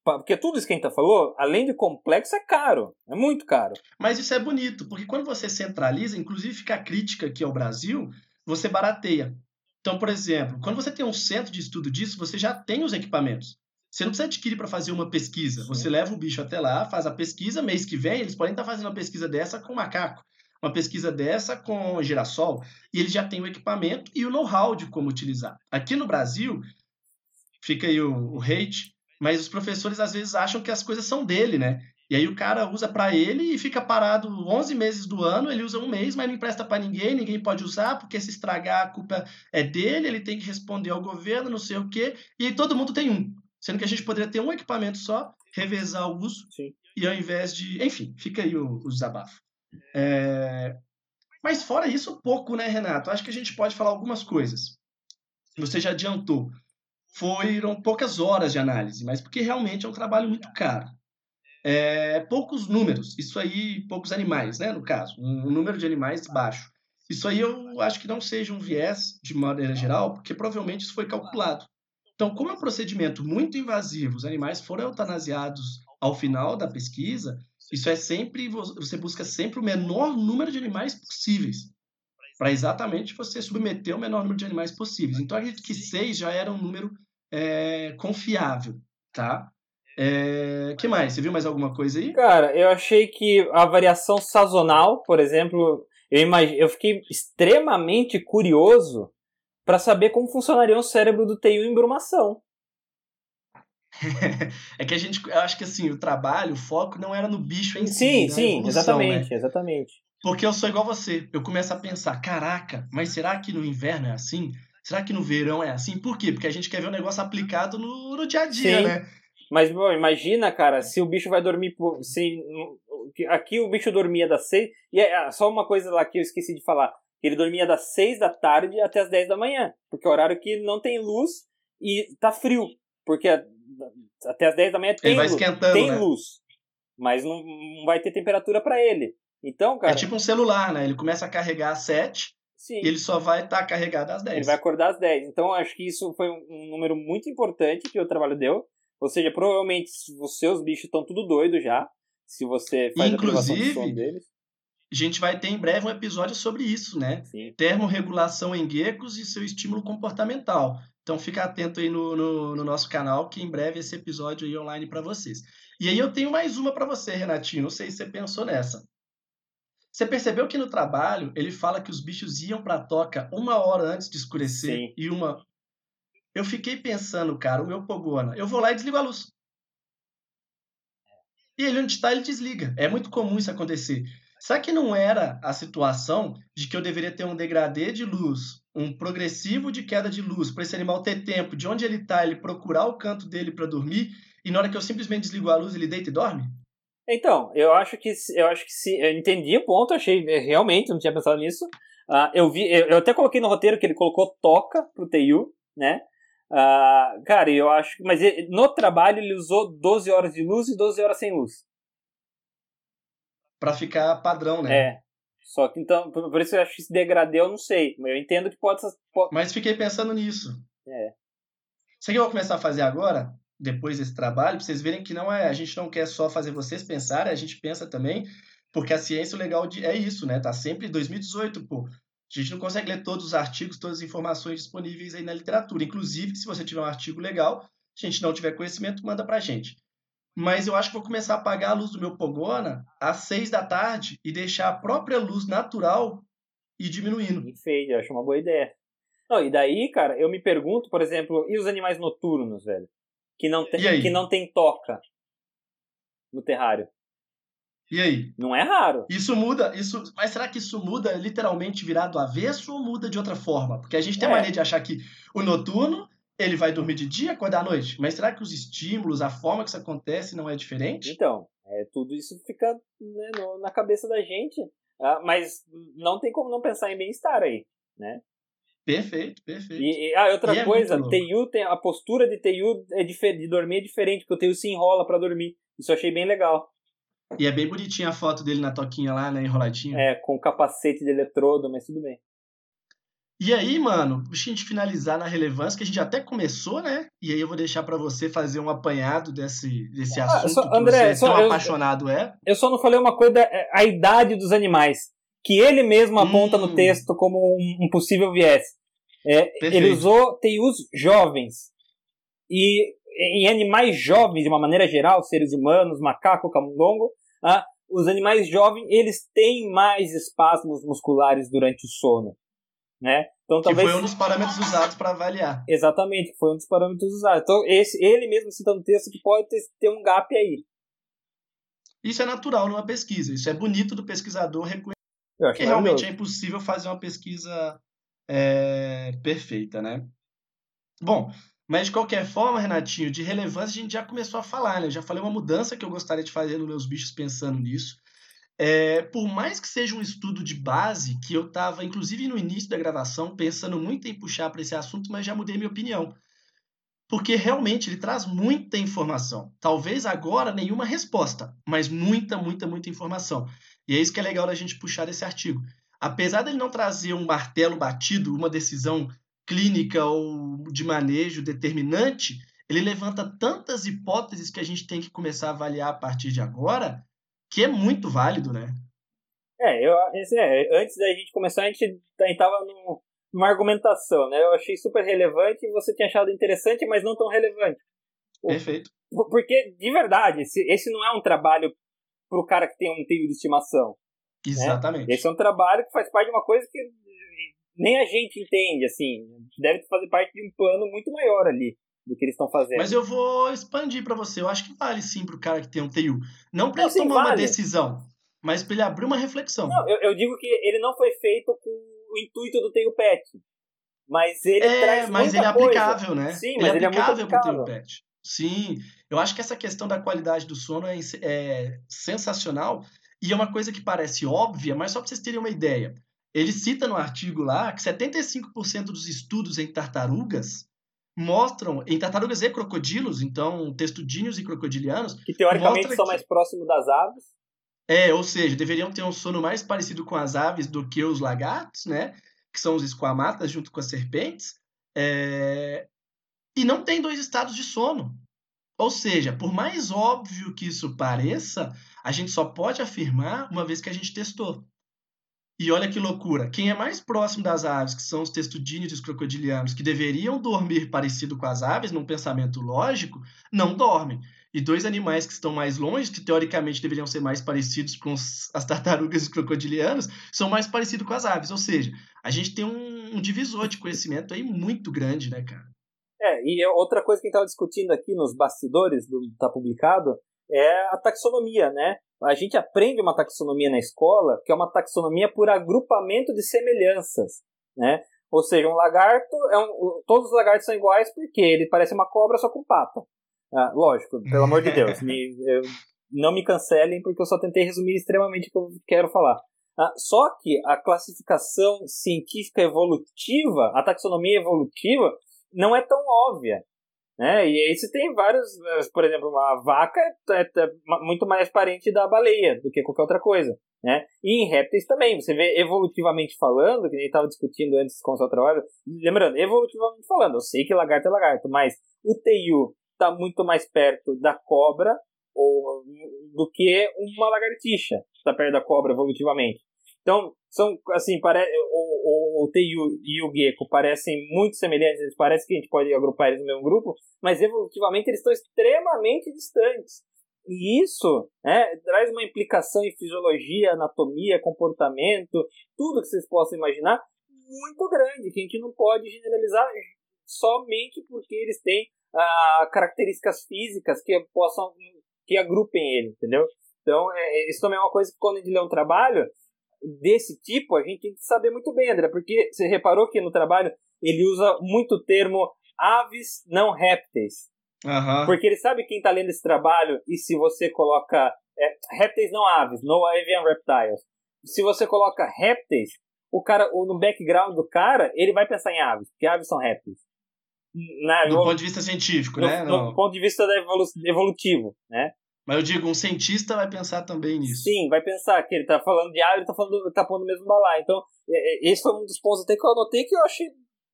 Porque tudo isso que a gente tá falou, além de complexo, é caro. É muito caro. Mas isso é bonito, porque quando você centraliza, inclusive fica a crítica aqui ao Brasil, você barateia. Então, por exemplo, quando você tem um centro de estudo disso, você já tem os equipamentos. Você não precisa adquirir para fazer uma pesquisa. Sim. Você leva o bicho até lá, faz a pesquisa, mês que vem eles podem estar fazendo uma pesquisa dessa com macaco, uma pesquisa dessa com girassol, e eles já têm o equipamento e o know-how de como utilizar. Aqui no Brasil, fica aí o, o hate, mas os professores às vezes acham que as coisas são dele, né? E aí o cara usa para ele e fica parado 11 meses do ano, ele usa um mês, mas não empresta para ninguém, ninguém pode usar, porque se estragar a culpa é dele, ele tem que responder ao governo, não sei o quê, e todo mundo tem um. Sendo que a gente poderia ter um equipamento só, revezar o uso, Sim. e ao invés de. Enfim, fica aí o, o desabafo. É, Mas fora isso, pouco, né, Renato? Acho que a gente pode falar algumas coisas. Você já adiantou. Foram poucas horas de análise, mas porque realmente é um trabalho muito caro. É, poucos números, isso aí, poucos animais, né, no caso, um, número de animais baixo. Isso aí eu acho que não seja um viés de maneira geral, porque provavelmente isso foi calculado. Então, como é um procedimento muito invasivo, os animais foram eutanasiados ao final da pesquisa, isso é sempre, você busca sempre o menor número de animais possíveis, para exatamente você submeter o menor número de animais possíveis. Então, acredito que seis já era um número é, confiável, tá? É, que mais? Você viu mais alguma coisa aí? Cara, eu achei que a variação sazonal, por exemplo, eu, imag... eu fiquei extremamente curioso para saber como funcionaria o cérebro do TU em brumação. é que a gente, eu acho que assim, o trabalho, o foco não era no bicho em si. Sim, na sim, exatamente, né? exatamente. Porque eu sou igual você. Eu começo a pensar, caraca, mas será que no inverno é assim? Será que no verão é assim? Por quê? Porque a gente quer ver o negócio aplicado no, no dia a dia, Sim. né? Mas bom, imagina, cara, se o bicho vai dormir por. Se, aqui o bicho dormia das seis. E é, só uma coisa lá que eu esqueci de falar. Ele dormia das seis da tarde até as 10 da manhã. Porque é o horário que não tem luz e tá frio. Porque até as 10 da manhã tem Ele vai luz. Tem né? luz. Mas não, não vai ter temperatura para ele. Então, cara. É tipo um celular, né? Ele começa a carregar às 7, Sim. E ele só vai estar tá carregado às 10. Ele vai acordar às 10. Então acho que isso foi um número muito importante que o trabalho deu. Ou seja, provavelmente os seus bichos estão tudo doido já. Se você faz Inclusive, a privação deles. A gente vai ter em breve um episódio sobre isso, né? Sim. Termorregulação em geckos e seu estímulo comportamental. Então fica atento aí no, no, no, nosso canal, que em breve esse episódio aí online para vocês. E aí eu tenho mais uma para você, Renatinho. Não sei se você pensou nessa. Você percebeu que no trabalho ele fala que os bichos iam para a toca uma hora antes de escurecer Sim. e uma. Eu fiquei pensando, cara, o meu Pogona, eu vou lá e desligo a luz. E ele onde está, ele desliga. É muito comum isso acontecer. Será que não era a situação de que eu deveria ter um degradê de luz, um progressivo de queda de luz, para esse animal ter tempo de onde ele está, ele procurar o canto dele para dormir, e na hora que eu simplesmente desligo a luz, ele deita e dorme? Então, eu acho que eu acho que se eu entendi o ponto, achei é, realmente não tinha pensado nisso. Uh, eu vi, eu, eu, até coloquei no roteiro que ele colocou toca pro TU, né? Uh, cara, eu acho. Mas ele, no trabalho ele usou 12 horas de luz e 12 horas sem luz. Pra ficar padrão, né? É. Só que então, por, por isso eu acho que esse degradê eu não sei. Mas eu entendo que pode, pode. Mas fiquei pensando nisso. É. Sabe o que eu vou começar a fazer agora? Depois desse trabalho, para vocês verem que não é, a gente não quer só fazer vocês pensarem, a gente pensa também, porque a ciência o legal de, é isso, né? Tá sempre 2018, pô. A gente não consegue ler todos os artigos, todas as informações disponíveis aí na literatura. Inclusive, se você tiver um artigo legal, a gente não tiver conhecimento, manda pra gente. Mas eu acho que vou começar a apagar a luz do meu Pogona às seis da tarde e deixar a própria luz natural ir diminuindo. Perfeito, eu acho uma boa ideia. Não, e daí, cara, eu me pergunto, por exemplo, e os animais noturnos, velho? Que não tem, que não tem toca no terrário. E aí? Não é raro. Isso muda, isso, mas será que isso muda literalmente virado avesso ou muda de outra forma? Porque a gente tem é. a mania de achar que o noturno ele vai dormir de dia, acordar à noite. Mas será que os estímulos, a forma que isso acontece não é diferente? Então, é, tudo isso fica né, no, na cabeça da gente. Ah, mas não tem como não pensar em bem-estar aí, né? Perfeito, perfeito. E, e ah, outra e é coisa, é TU tem a postura de TU é de dormir é diferente, porque o TU se enrola para dormir. Isso eu achei bem legal. E é bem bonitinha a foto dele na toquinha lá, né, enroladinho. É, com capacete de eletrodo, mas tudo bem. E aí, mano, deixa a gente finalizar na relevância, que a gente até começou, né? E aí eu vou deixar para você fazer um apanhado desse, desse ah, assunto só, André, que você só, tão eu, apaixonado é. Eu só não falei uma coisa, é, a idade dos animais que ele mesmo aponta hum. no texto como um, um possível viés. É, ele usou TUs jovens. E em animais jovens, de uma maneira geral, seres humanos, macaco, camundongo, ah, os animais jovens eles têm mais espasmos musculares durante o sono. Né? Então, talvez... Que foi um dos parâmetros usados para avaliar. Exatamente, foi um dos parâmetros usados. Então, esse, ele mesmo cita no texto que pode ter, ter um gap aí. Isso é natural numa pesquisa. Isso é bonito do pesquisador reconhecer que realmente é impossível fazer uma pesquisa é, perfeita, né? Bom, mas de qualquer forma, Renatinho, de relevância a gente já começou a falar, né? Eu já falei uma mudança que eu gostaria de fazer nos meus bichos pensando nisso. É, por mais que seja um estudo de base, que eu estava, inclusive no início da gravação, pensando muito em puxar para esse assunto, mas já mudei minha opinião. Porque realmente ele traz muita informação. Talvez agora nenhuma resposta, mas muita, muita, muita informação. E é isso que é legal da gente puxar esse artigo. Apesar dele não trazer um martelo batido, uma decisão clínica ou de manejo determinante, ele levanta tantas hipóteses que a gente tem que começar a avaliar a partir de agora, que é muito válido, né? É, eu, é, antes da gente começar, a gente estava numa argumentação, né? Eu achei super relevante e você tinha achado interessante, mas não tão relevante. Perfeito. Porque, de verdade, esse, esse não é um trabalho para o cara que tem um trio de estimação. Né? Exatamente. Né? Esse é um trabalho que faz parte de uma coisa que nem a gente entende, assim. Deve fazer parte de um plano muito maior ali do que eles estão fazendo. Mas eu vou expandir para você. Eu acho que vale sim para o cara que tem um TU. Não para ele tomar vale. uma decisão, mas para ele abrir uma reflexão. Não, eu, eu, digo que ele não foi feito com o intuito do TU Pet. Mas ele é, traz mas ele é aplicável, né? Sim, ele mas é ele aplicável é muito aplicável. pro TU Pet. Sim, eu acho que essa questão da qualidade do sono é, é sensacional e é uma coisa que parece óbvia, mas só para vocês terem uma ideia. Ele cita no artigo lá que 75% dos estudos em tartarugas mostram, em tartarugas e crocodilos, então testudinhos e crocodilianos. Que teoricamente são que, mais próximos das aves. É, ou seja, deveriam ter um sono mais parecido com as aves do que os lagartos, né? que são os esquamatas junto com as serpentes, é... e não tem dois estados de sono. Ou seja, por mais óbvio que isso pareça, a gente só pode afirmar uma vez que a gente testou. E olha que loucura, quem é mais próximo das aves, que são os testudíneos e os crocodilianos, que deveriam dormir parecido com as aves, num pensamento lógico, não dormem. E dois animais que estão mais longe, que teoricamente deveriam ser mais parecidos com as tartarugas e os crocodilianos, são mais parecidos com as aves. Ou seja, a gente tem um divisor de conhecimento aí muito grande, né, cara? É, e outra coisa que a gente estava discutindo aqui nos bastidores do Tá Publicado é a taxonomia, né? A gente aprende uma taxonomia na escola, que é uma taxonomia por agrupamento de semelhanças, né? Ou seja, um lagarto, é um, todos os lagartos são iguais porque ele parece uma cobra só com pata. Ah, lógico, pelo amor de Deus, me, eu, não me cancelem porque eu só tentei resumir extremamente o que eu quero falar. Ah, só que a classificação científica evolutiva, a taxonomia evolutiva, não é tão óbvia. Né? E aí você tem vários, por exemplo, a vaca é, é, é muito mais parente da baleia do que qualquer outra coisa. Né? E em répteis também, você vê evolutivamente falando, que gente estava discutindo antes com o seu trabalho, lembrando, evolutivamente falando, eu sei que lagarto é lagarto, mas o TU está muito mais perto da cobra ou, do que uma lagartixa está perto da cobra evolutivamente. Então, são, assim, pare... o, o, o, e o Gecko parecem muito semelhantes, eles parecem que a gente pode agrupar eles no mesmo grupo, mas evolutivamente eles estão extremamente distantes. E isso né, traz uma implicação em fisiologia, anatomia, comportamento, tudo que vocês possam imaginar, muito grande, que a gente não pode generalizar somente porque eles têm ah, características físicas que possam que agrupem ele, entendeu? Então, é, isso também é uma coisa que quando a gente lê um trabalho, desse tipo, a gente tem que saber muito bem, André, porque você reparou que no trabalho ele usa muito o termo aves não répteis. Uhum. Porque ele sabe quem está lendo esse trabalho e se você coloca é, répteis não aves, no avian reptiles. Se você coloca répteis, o cara, no background do cara, ele vai pensar em aves, porque aves são répteis. Na, do ponto de vista científico, no, né? No, no ponto de vista evolu evolutivo, né? Mas eu digo, um cientista vai pensar também nisso. Sim, vai pensar que ele tá falando de árvore, tá falando, tá pondo mesmo balaio. Então, é, é, esse foi um dos pontos até que eu anotei que eu achei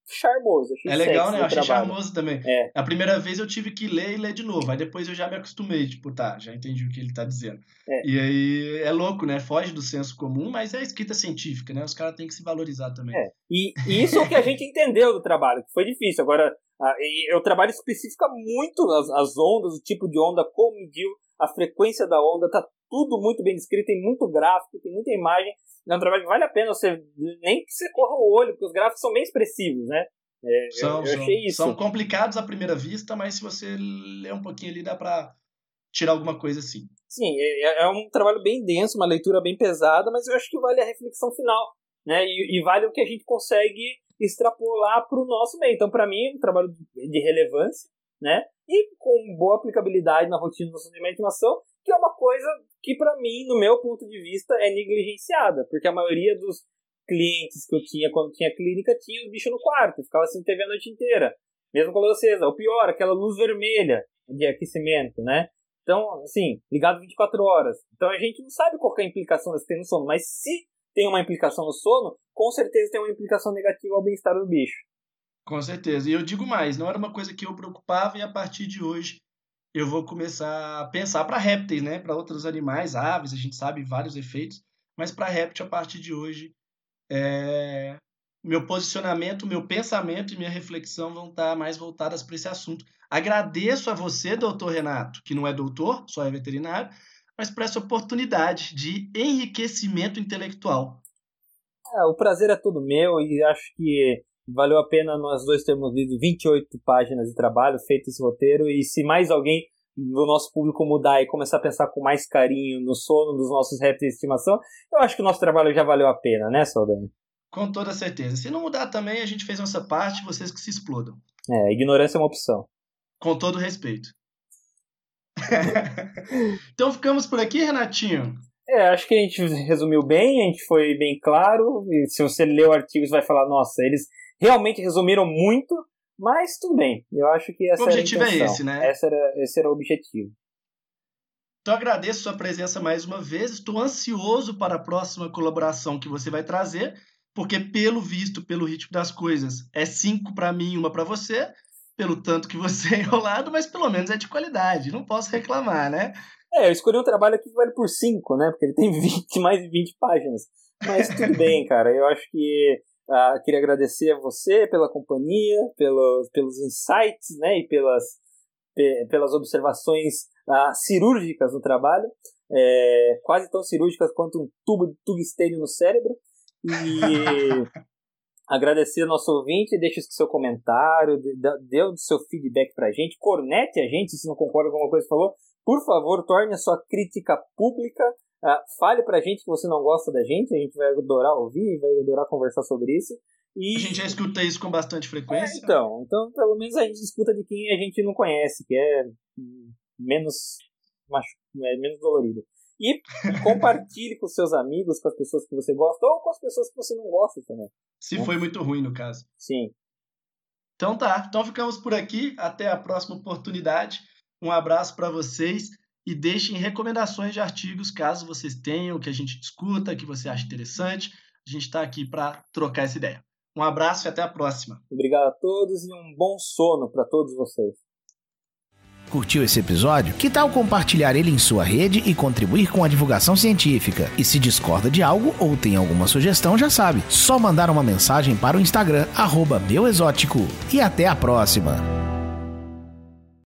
charmoso. Achei é legal, né? Eu achei trabalho. charmoso também. É. A primeira vez eu tive que ler e ler de novo. Aí depois eu já me acostumei, tipo, tá, já entendi o que ele tá dizendo. É. E aí é louco, né? Foge do senso comum, mas é escrita científica, né? Os caras têm que se valorizar também. É. E, e isso é o que a gente entendeu do trabalho, que foi difícil. Agora, eu trabalho especifica muito as, as ondas, o tipo de onda, como mediu, a frequência da onda, tá tudo muito bem descrito, tem muito gráfico, tem muita imagem. É um trabalho que vale a pena você, nem que você corra o olho, porque os gráficos são bem expressivos, né? É, são, eu, eu achei são, isso. são complicados à primeira vista, mas se você ler um pouquinho ali, dá pra tirar alguma coisa assim. Sim, é, é um trabalho bem denso, uma leitura bem pesada, mas eu acho que vale a reflexão final, né? E, e vale o que a gente consegue extrapolar para o nosso meio. Então, para mim, é um trabalho de relevância, né? E com boa aplicabilidade na rotina do cinema de animação, que é uma coisa que, para mim, no meu ponto de vista, é negligenciada, porque a maioria dos clientes que eu tinha quando tinha clínica tinha os bichos no quarto, ficava assistindo TV a noite inteira, mesmo com a luz acesa. O pior, aquela luz vermelha de aquecimento, né? Então, assim, ligado 24 horas. Então a gente não sabe qual é a implicação desse ter no sono, mas se tem uma implicação no sono, com certeza tem uma implicação negativa ao bem-estar do bicho. Com certeza. E eu digo mais, não era uma coisa que eu preocupava e a partir de hoje eu vou começar a pensar para répteis, né? Para outros animais, aves, a gente sabe vários efeitos, mas para réptil a partir de hoje é... meu posicionamento, meu pensamento e minha reflexão vão estar mais voltadas para esse assunto. Agradeço a você, doutor Renato, que não é doutor, só é veterinário, mas por essa oportunidade de enriquecimento intelectual. É, o prazer é todo meu e acho que valeu a pena nós dois termos lido 28 páginas de trabalho, feito esse roteiro, e se mais alguém do nosso público mudar e começar a pensar com mais carinho no sono dos nossos répteis de estimação, eu acho que o nosso trabalho já valeu a pena, né, Saldanha? Com toda certeza. Se não mudar também, a gente fez nossa parte, vocês que se explodam. É, ignorância é uma opção. Com todo respeito. então ficamos por aqui, Renatinho. É, acho que a gente resumiu bem, a gente foi bem claro. E se você ler o artigo, você vai falar, nossa, eles realmente resumiram muito, mas tudo bem. Eu acho que essa o objetivo era a é esse, né? Essa era, esse era o objetivo. Então agradeço sua presença mais uma vez. Estou ansioso para a próxima colaboração que você vai trazer. porque pelo visto, pelo ritmo das coisas, é cinco para mim, uma para você, pelo tanto que você é enrolado, mas pelo menos é de qualidade, não posso reclamar, né? É, eu escolhi um trabalho aqui que vale por 5, né? Porque ele tem 20, mais de 20 páginas. Mas tudo bem, cara. Eu acho que uh, queria agradecer a você pela companhia, pelos, pelos insights, né? E pelas, pelas observações uh, cirúrgicas no trabalho. É, quase tão cirúrgicas quanto um tubo de tungstênio no cérebro. E agradecer ao nosso ouvinte, deixe o seu comentário, dê o seu feedback pra gente, cornete a gente se não concorda com alguma coisa que falou. Por favor, torne a sua crítica pública. Uh, fale pra gente que você não gosta da gente, a gente vai adorar ouvir, vai adorar conversar sobre isso. E... A gente já escuta isso com bastante frequência. É, então, então, pelo menos a gente escuta de quem a gente não conhece, que é menos, é menos dolorido. E compartilhe com seus amigos, com as pessoas que você gosta, ou com as pessoas que você não gosta também. Se né? foi muito ruim, no caso. Sim. Então tá, então ficamos por aqui. Até a próxima oportunidade. Um abraço para vocês e deixem recomendações de artigos caso vocês tenham, que a gente discuta, que você acha interessante. A gente está aqui para trocar essa ideia. Um abraço e até a próxima. Obrigado a todos e um bom sono para todos vocês. Curtiu esse episódio? Que tal compartilhar ele em sua rede e contribuir com a divulgação científica? E se discorda de algo ou tem alguma sugestão, já sabe. Só mandar uma mensagem para o Instagram, arroba E até a próxima!